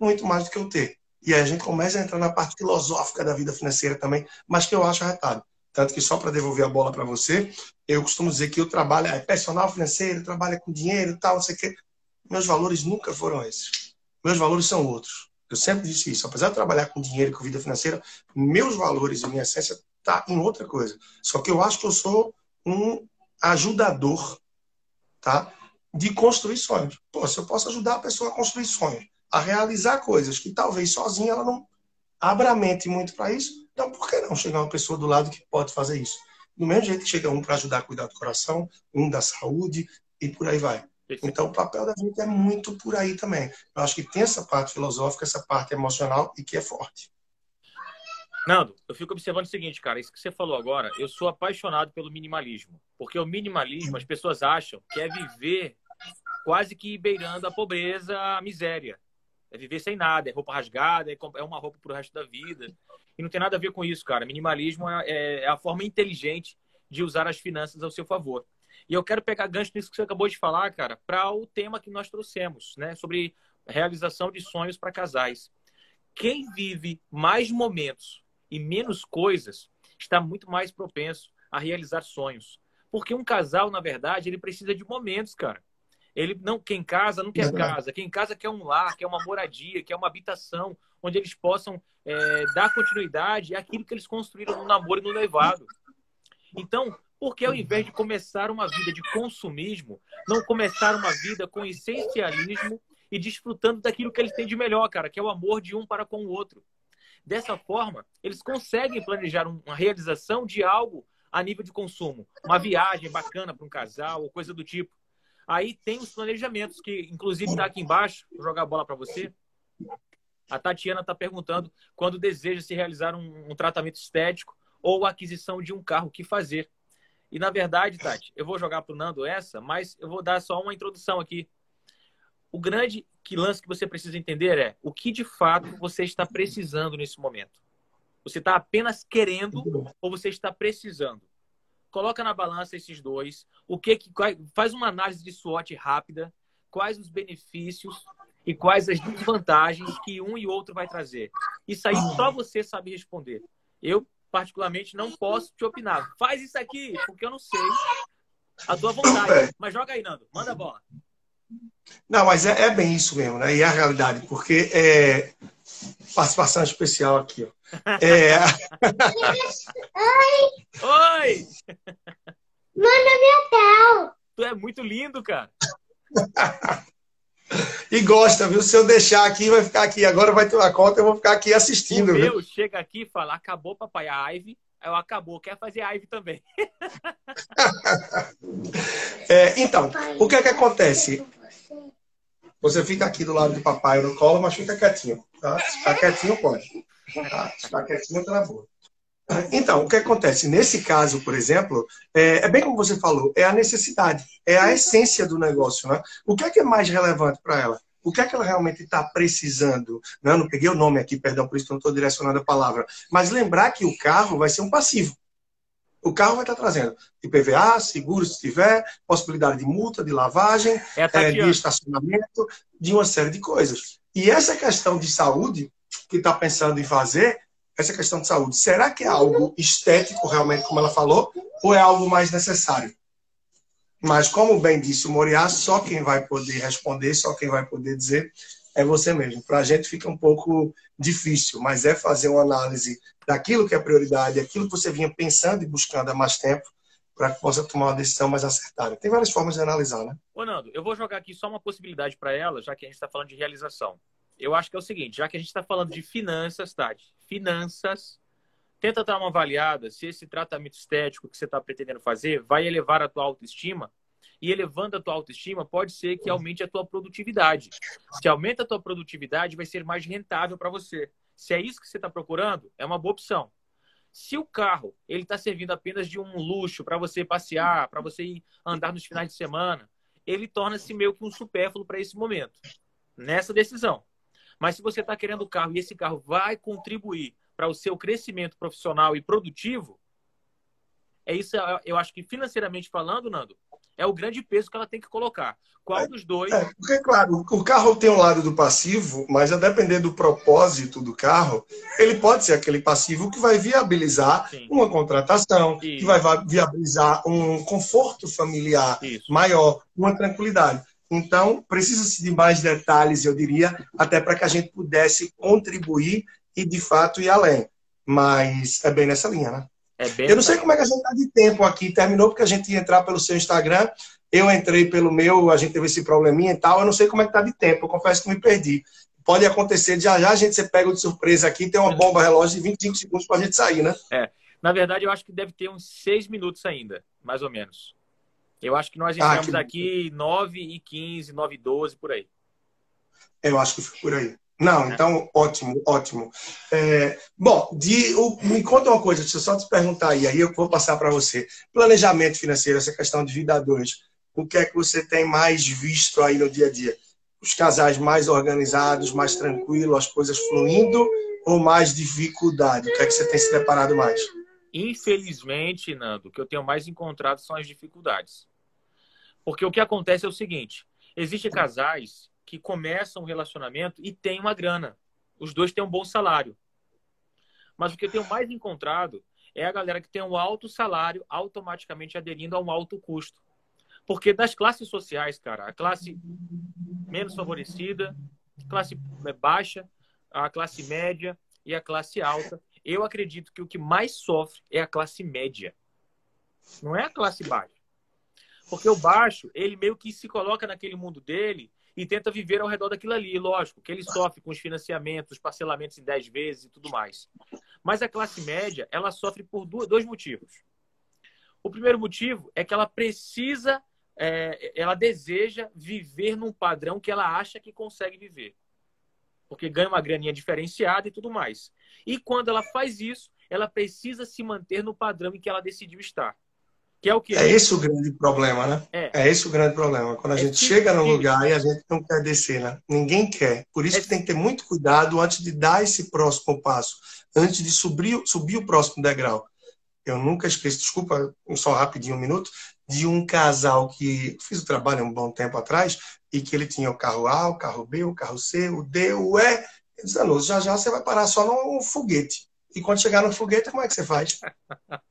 muito mais do que o ter. E aí a gente começa a entrar na parte filosófica da vida financeira também, mas que eu acho arretado. Tanto que só para devolver a bola para você, eu costumo dizer que eu trabalho, é personal financeiro, trabalho com dinheiro e tal, não sei o quê. Meus valores nunca foram esses. Meus valores são outros. Eu sempre disse isso. Apesar de trabalhar com dinheiro e com vida financeira, meus valores e minha essência tá em outra coisa. Só que eu acho que eu sou um ajudador, tá? De construir sonhos. Pô, se eu posso ajudar a pessoa a construir sonhos, a realizar coisas que talvez sozinha ela não abra a mente muito para isso, então por que não chegar uma pessoa do lado que pode fazer isso? Do mesmo jeito que chega um para ajudar a cuidar do coração, um da saúde e por aí vai. Então o papel da gente é muito por aí também. Eu acho que tem essa parte filosófica, essa parte emocional e que é forte. Nando, eu fico observando o seguinte, cara, isso que você falou agora, eu sou apaixonado pelo minimalismo. Porque o minimalismo, as pessoas acham que é viver quase que beirando a pobreza, a miséria. É viver sem nada, é roupa rasgada, é uma roupa pro resto da vida. E não tem nada a ver com isso, cara. Minimalismo é, é, é a forma inteligente de usar as finanças ao seu favor. E eu quero pegar gancho nisso que você acabou de falar, cara, para o tema que nós trouxemos, né? Sobre realização de sonhos para casais. Quem vive mais momentos e menos coisas está muito mais propenso a realizar sonhos. Porque um casal, na verdade, ele precisa de momentos, cara. Ele não, quem casa não quer casa, quem casa quer um lar, quer uma moradia, quer uma habitação onde eles possam é, dar continuidade àquilo que eles construíram no namoro e no noivado. Então, por que ao invés de começar uma vida de consumismo, não começar uma vida com essencialismo e desfrutando daquilo que eles têm de melhor, cara, que é o amor de um para com o outro? Dessa forma, eles conseguem planejar uma realização de algo a nível de consumo, uma viagem bacana para um casal ou coisa do tipo. Aí tem os planejamentos, que inclusive está aqui embaixo, vou jogar a bola para você. A Tatiana está perguntando quando deseja se realizar um, um, tratamento estético ou aquisição de um carro, o que fazer. E na verdade, Tati, eu vou jogar para o Nando essa, mas eu vou dar só uma introdução aqui. O grande que lance que você precisa entender é o que de fato você está precisando nesse momento. Você está apenas querendo ou você está precisando? Coloca na balança esses dois, o que, que faz uma análise de SWOT rápida, quais os benefícios e quais as desvantagens que um e outro vai trazer. Isso aí só você sabe responder. Eu particularmente não posso te opinar. Faz isso aqui, porque eu não sei. A tua vontade. Mas joga aí, Nando. Manda a bola. Não, mas é, é, bem isso mesmo, né? E é a realidade, porque é participação especial aqui, ó. (laughs) É... Oi! Oi! Manda meu pau! Tu é muito lindo, cara. (laughs) e gosta, viu? Se eu deixar aqui, vai ficar aqui. Agora vai ter uma conta, eu vou ficar aqui assistindo. O meu viu? chega aqui e fala: acabou, papai, a Ivy. Eu acabou, quer fazer a Ivy também. (laughs) é, então, o que é que acontece? Você fica aqui do lado do papai no colo, mas fica quietinho. Tá? Se ficar quietinho, pode. Tá? Se ficar quietinho, tá na boa. Então, o que acontece? Nesse caso, por exemplo, é, é, bem como você falou, é a necessidade, é a essência do negócio. Né? O que é que é mais relevante para ela? O que é que ela realmente está precisando? Né? não peguei o nome aqui, perdão, por isso não estou direcionando a palavra. Mas lembrar que o carro vai ser um passivo. O carro vai estar trazendo IPVA, seguro se tiver, possibilidade de multa, de lavagem, é é, de estacionamento, de uma série de coisas. E essa questão de saúde que está pensando em fazer, essa questão de saúde, será que é algo estético realmente, como ela falou, ou é algo mais necessário? Mas, como bem disse o Moriá, só quem vai poder responder, só quem vai poder dizer é você mesmo. Para a gente fica um pouco difícil, mas é fazer uma análise daquilo que é prioridade, aquilo que você vinha pensando e buscando há mais tempo, para que possa tomar uma decisão mais acertada. Tem várias formas de analisar, né? Ô, Nando, eu vou jogar aqui só uma possibilidade para ela, já que a gente está falando de realização. Eu acho que é o seguinte, já que a gente está falando de finanças, Tati, finanças, tenta dar uma avaliada se esse tratamento estético que você está pretendendo fazer vai elevar a tua autoestima e elevando a tua autoestima, pode ser que aumente a tua produtividade. Se aumenta a tua produtividade, vai ser mais rentável para você. Se é isso que você está procurando, é uma boa opção. Se o carro ele está servindo apenas de um luxo para você passear, para você ir andar nos finais de semana, ele torna-se meio que um supérfluo para esse momento, nessa decisão. Mas se você está querendo o carro e esse carro vai contribuir para o seu crescimento profissional e produtivo, é isso, eu acho que financeiramente falando, Nando, é o grande peso que ela tem que colocar. Qual é, dos dois? É, porque, claro, o carro tem um lado do passivo, mas a depender do propósito do carro, ele pode ser aquele passivo que vai viabilizar Sim. uma contratação, Isso. que vai viabilizar um conforto familiar Isso. maior, uma tranquilidade. Então, precisa-se de mais detalhes, eu diria, até para que a gente pudesse contribuir e, de fato, ir além. Mas é bem nessa linha, né? É eu não sei como é que a gente está de tempo aqui. Terminou porque a gente ia entrar pelo seu Instagram. Eu entrei pelo meu, a gente teve esse probleminha e tal. Eu não sei como é que está de tempo. Eu confesso que me perdi. Pode acontecer, já já a gente se pega de surpresa aqui, tem uma bomba relógio de 25 segundos para a gente sair, né? É. Na verdade, eu acho que deve ter uns seis minutos ainda, mais ou menos. Eu acho que nós ah, entramos ah, que... aqui 9 e 15, 9 e 12, por aí. Eu acho que foi por aí. Não, então ótimo, ótimo. É, bom, de, o, me conta uma coisa, deixa eu só te perguntar aí, aí eu vou passar para você. Planejamento financeiro, essa questão de vida a dois, o que é que você tem mais visto aí no dia a dia? Os casais mais organizados, mais tranquilos, as coisas fluindo ou mais dificuldade? O que é que você tem se deparado mais? Infelizmente, Nando, o que eu tenho mais encontrado são as dificuldades. Porque o que acontece é o seguinte: existem casais que começam um relacionamento e têm uma grana. Os dois têm um bom salário. Mas o que eu tenho mais encontrado é a galera que tem um alto salário automaticamente aderindo a um alto custo. Porque das classes sociais, cara, a classe menos favorecida, classe baixa, a classe média e a classe alta, eu acredito que o que mais sofre é a classe média. Não é a classe baixa. Porque o baixo, ele meio que se coloca naquele mundo dele e tenta viver ao redor daquilo ali. Lógico que ele sofre com os financiamentos, os parcelamentos em 10 vezes e tudo mais. Mas a classe média, ela sofre por dois motivos. O primeiro motivo é que ela precisa, é, ela deseja viver num padrão que ela acha que consegue viver. Porque ganha uma graninha diferenciada e tudo mais. E quando ela faz isso, ela precisa se manter no padrão em que ela decidiu estar. Que é o que? É esse o grande problema, né? É, é esse o grande problema. Quando a é gente chega no lugar e a gente não quer descer, né? Ninguém quer. Por isso é que tem que ter muito cuidado antes de dar esse próximo passo, antes de subir, subir o próximo degrau. Eu nunca esqueço, desculpa, só rapidinho um minuto, de um casal que fiz o trabalho um bom tempo atrás e que ele tinha o carro A, o carro B, o carro C, o D, o E. Ele disse, já já você vai parar só num foguete. E quando chegar no foguete, como é que você faz?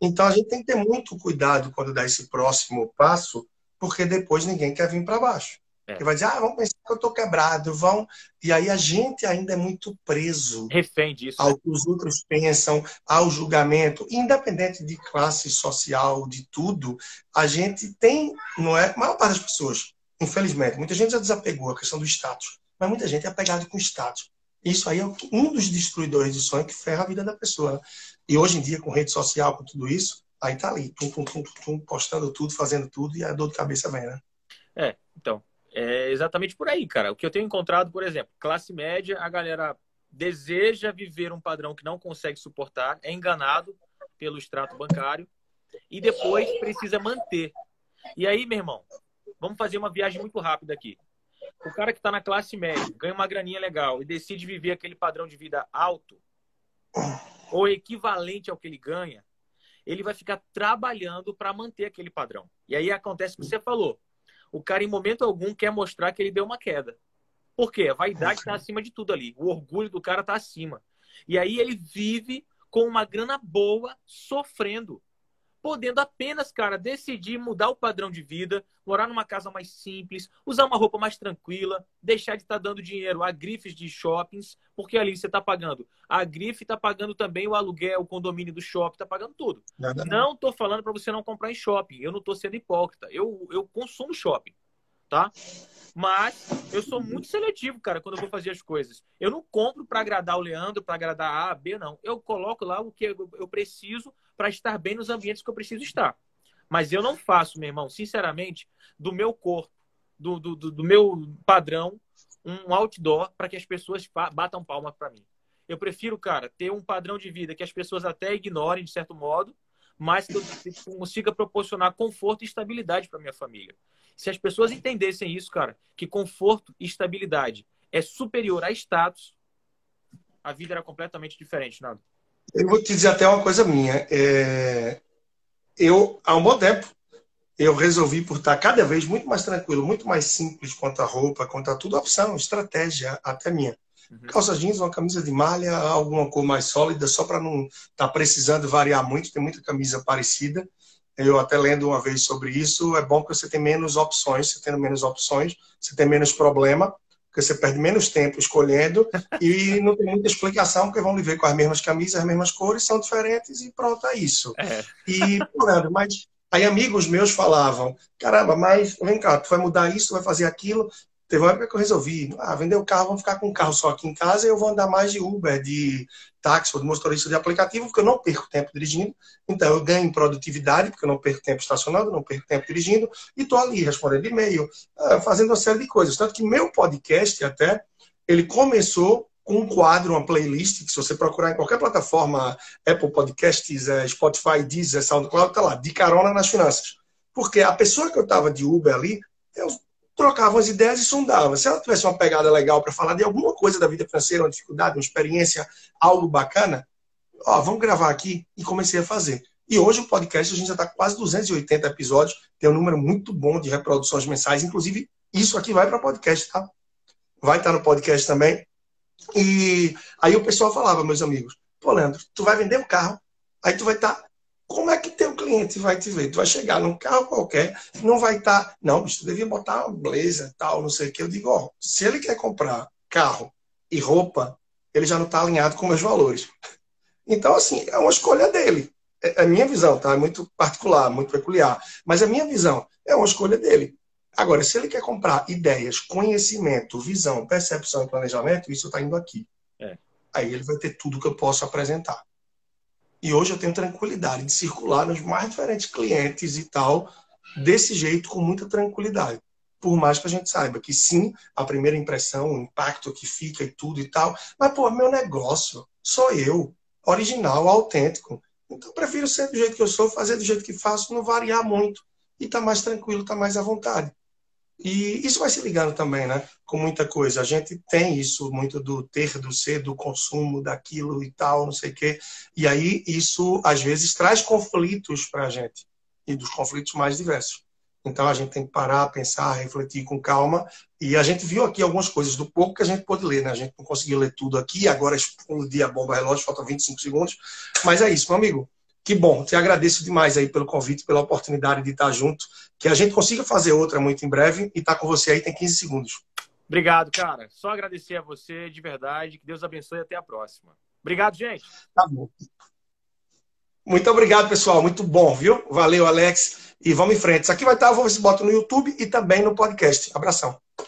Então a gente tem que ter muito cuidado quando dá esse próximo passo, porque depois ninguém quer vir para baixo. É. E vai dizer, ah, vão pensar que eu estou quebrado, vão. E aí a gente ainda é muito preso Refém disso, ao que os outros pensam, ao julgamento, independente de classe social, de tudo, a gente tem, não é? A maior parte das pessoas, infelizmente, muita gente já desapegou a questão do status, mas muita gente é apegada com o status. Isso aí é um dos destruidores de sonho que ferra a vida da pessoa. E hoje em dia, com rede social, com tudo isso, aí tá ali, tum, tum, tum, tum, postando tudo, fazendo tudo, e a dor de cabeça vem, né? É, então, é exatamente por aí, cara. O que eu tenho encontrado, por exemplo, classe média, a galera deseja viver um padrão que não consegue suportar, é enganado pelo extrato bancário e depois precisa manter. E aí, meu irmão, vamos fazer uma viagem muito rápida aqui. O cara que está na classe média, ganha uma graninha legal e decide viver aquele padrão de vida alto ou equivalente ao que ele ganha, ele vai ficar trabalhando para manter aquele padrão. E aí acontece o que você falou o cara em momento algum quer mostrar que ele deu uma queda. Por quê? A vaidade está acima de tudo ali. O orgulho do cara está acima. E aí ele vive com uma grana boa, sofrendo podendo apenas, cara, decidir mudar o padrão de vida, morar numa casa mais simples, usar uma roupa mais tranquila, deixar de estar tá dando dinheiro a grifes de shoppings, porque ali você está pagando. A grife está pagando também o aluguel, o condomínio do shopping, está pagando tudo. Nada não estou falando para você não comprar em shopping. Eu não estou sendo hipócrita. Eu, eu consumo shopping, tá? Mas eu sou muito seletivo, cara, quando eu vou fazer as coisas. Eu não compro para agradar o Leandro, para agradar A, B, não. Eu coloco lá o que eu preciso para estar bem nos ambientes que eu preciso estar. Mas eu não faço, meu irmão, sinceramente, do meu corpo, do, do, do meu padrão, um outdoor para que as pessoas batam palma para mim. Eu prefiro, cara, ter um padrão de vida que as pessoas até ignorem, de certo modo, mas que eu consiga proporcionar conforto e estabilidade para minha família. Se as pessoas entendessem isso, cara, que conforto e estabilidade é superior a status, a vida era completamente diferente, Nado. Eu vou te dizer até uma coisa minha. É... Eu, há um bom tempo, eu resolvi por estar cada vez muito mais tranquilo, muito mais simples quanto a roupa, quanto a tudo, opção, estratégia até minha. Uhum. Calça jeans, uma camisa de malha, alguma cor mais sólida, só para não estar tá precisando variar muito, tem muita camisa parecida. Eu até lendo uma vez sobre isso, é bom que você tem menos opções, você tendo menos opções, você tem menos problema porque você perde menos tempo escolhendo (laughs) e não tem muita explicação, porque vão viver com as mesmas camisas, as mesmas cores, são diferentes e pronto, é isso. É. E, Leandro, mas aí amigos meus falavam, caramba, mas vem cá, tu vai mudar isso, tu vai fazer aquilo, Teve uma época que eu resolvi, ah, vender o carro, vamos ficar com um carro só aqui em casa e eu vou andar mais de Uber, de táxi ou de motorista de aplicativo, porque eu não perco tempo dirigindo. Então eu ganho em produtividade, porque eu não perco tempo estacionando, não perco tempo dirigindo, e estou ali respondendo e-mail, ah, fazendo uma série de coisas. Tanto que meu podcast até, ele começou com um quadro, uma playlist, que se você procurar em qualquer plataforma, Apple Podcasts, eh, Spotify, Deezer, SoundCloud, tá lá, de carona nas finanças. Porque a pessoa que eu estava de Uber ali, eu trocava as ideias e sondava. Se ela tivesse uma pegada legal para falar de alguma coisa da vida financeira, uma dificuldade, uma experiência, algo bacana, ó, vamos gravar aqui e comecei a fazer. E hoje o podcast a gente já está quase 280 episódios, tem um número muito bom de reproduções mensais, inclusive isso aqui vai para podcast, tá? Vai estar tá no podcast também. E aí o pessoal falava, meus amigos, pô, Leandro, tu vai vender um carro, aí tu vai estar tá como é que teu cliente vai te ver? Tu vai chegar num carro qualquer, não vai estar. Tá, não, bicho, tu devia botar uma blazer, tal, não sei o que. Eu digo, ó, se ele quer comprar carro e roupa, ele já não está alinhado com meus valores. Então, assim, é uma escolha dele. É a é minha visão, tá? É muito particular, muito peculiar. Mas a minha visão é uma escolha dele. Agora, se ele quer comprar ideias, conhecimento, visão, percepção e planejamento, isso está indo aqui. É. Aí ele vai ter tudo que eu posso apresentar. E hoje eu tenho tranquilidade de circular nos mais diferentes clientes e tal, desse jeito, com muita tranquilidade. Por mais que a gente saiba que sim, a primeira impressão, o impacto que fica e tudo e tal, mas, pô, meu negócio, sou eu, original, autêntico. Então, prefiro ser do jeito que eu sou, fazer do jeito que faço, não variar muito e tá mais tranquilo, tá mais à vontade. E isso vai se ligando também, né? Com muita coisa. A gente tem isso muito do ter, do ser, do consumo, daquilo e tal, não sei o quê. E aí isso, às vezes, traz conflitos para a gente. E dos conflitos mais diversos. Então a gente tem que parar, pensar, refletir com calma E a gente viu aqui algumas coisas do pouco que a gente pôde ler, né? A gente não conseguiu ler tudo aqui, agora explodi a bomba relógio, faltam 25 segundos. Mas é isso, meu amigo. Que bom, te agradeço demais aí pelo convite, pela oportunidade de estar junto. Que a gente consiga fazer outra muito em breve e estar tá com você aí tem 15 segundos. Obrigado, cara. Só agradecer a você de verdade. Que Deus abençoe e até a próxima. Obrigado, gente. Tá bom. Muito obrigado, pessoal. Muito bom, viu? Valeu, Alex. E vamos em frente. Isso aqui vai estar, vou ver se boto no YouTube e também no podcast. Abração.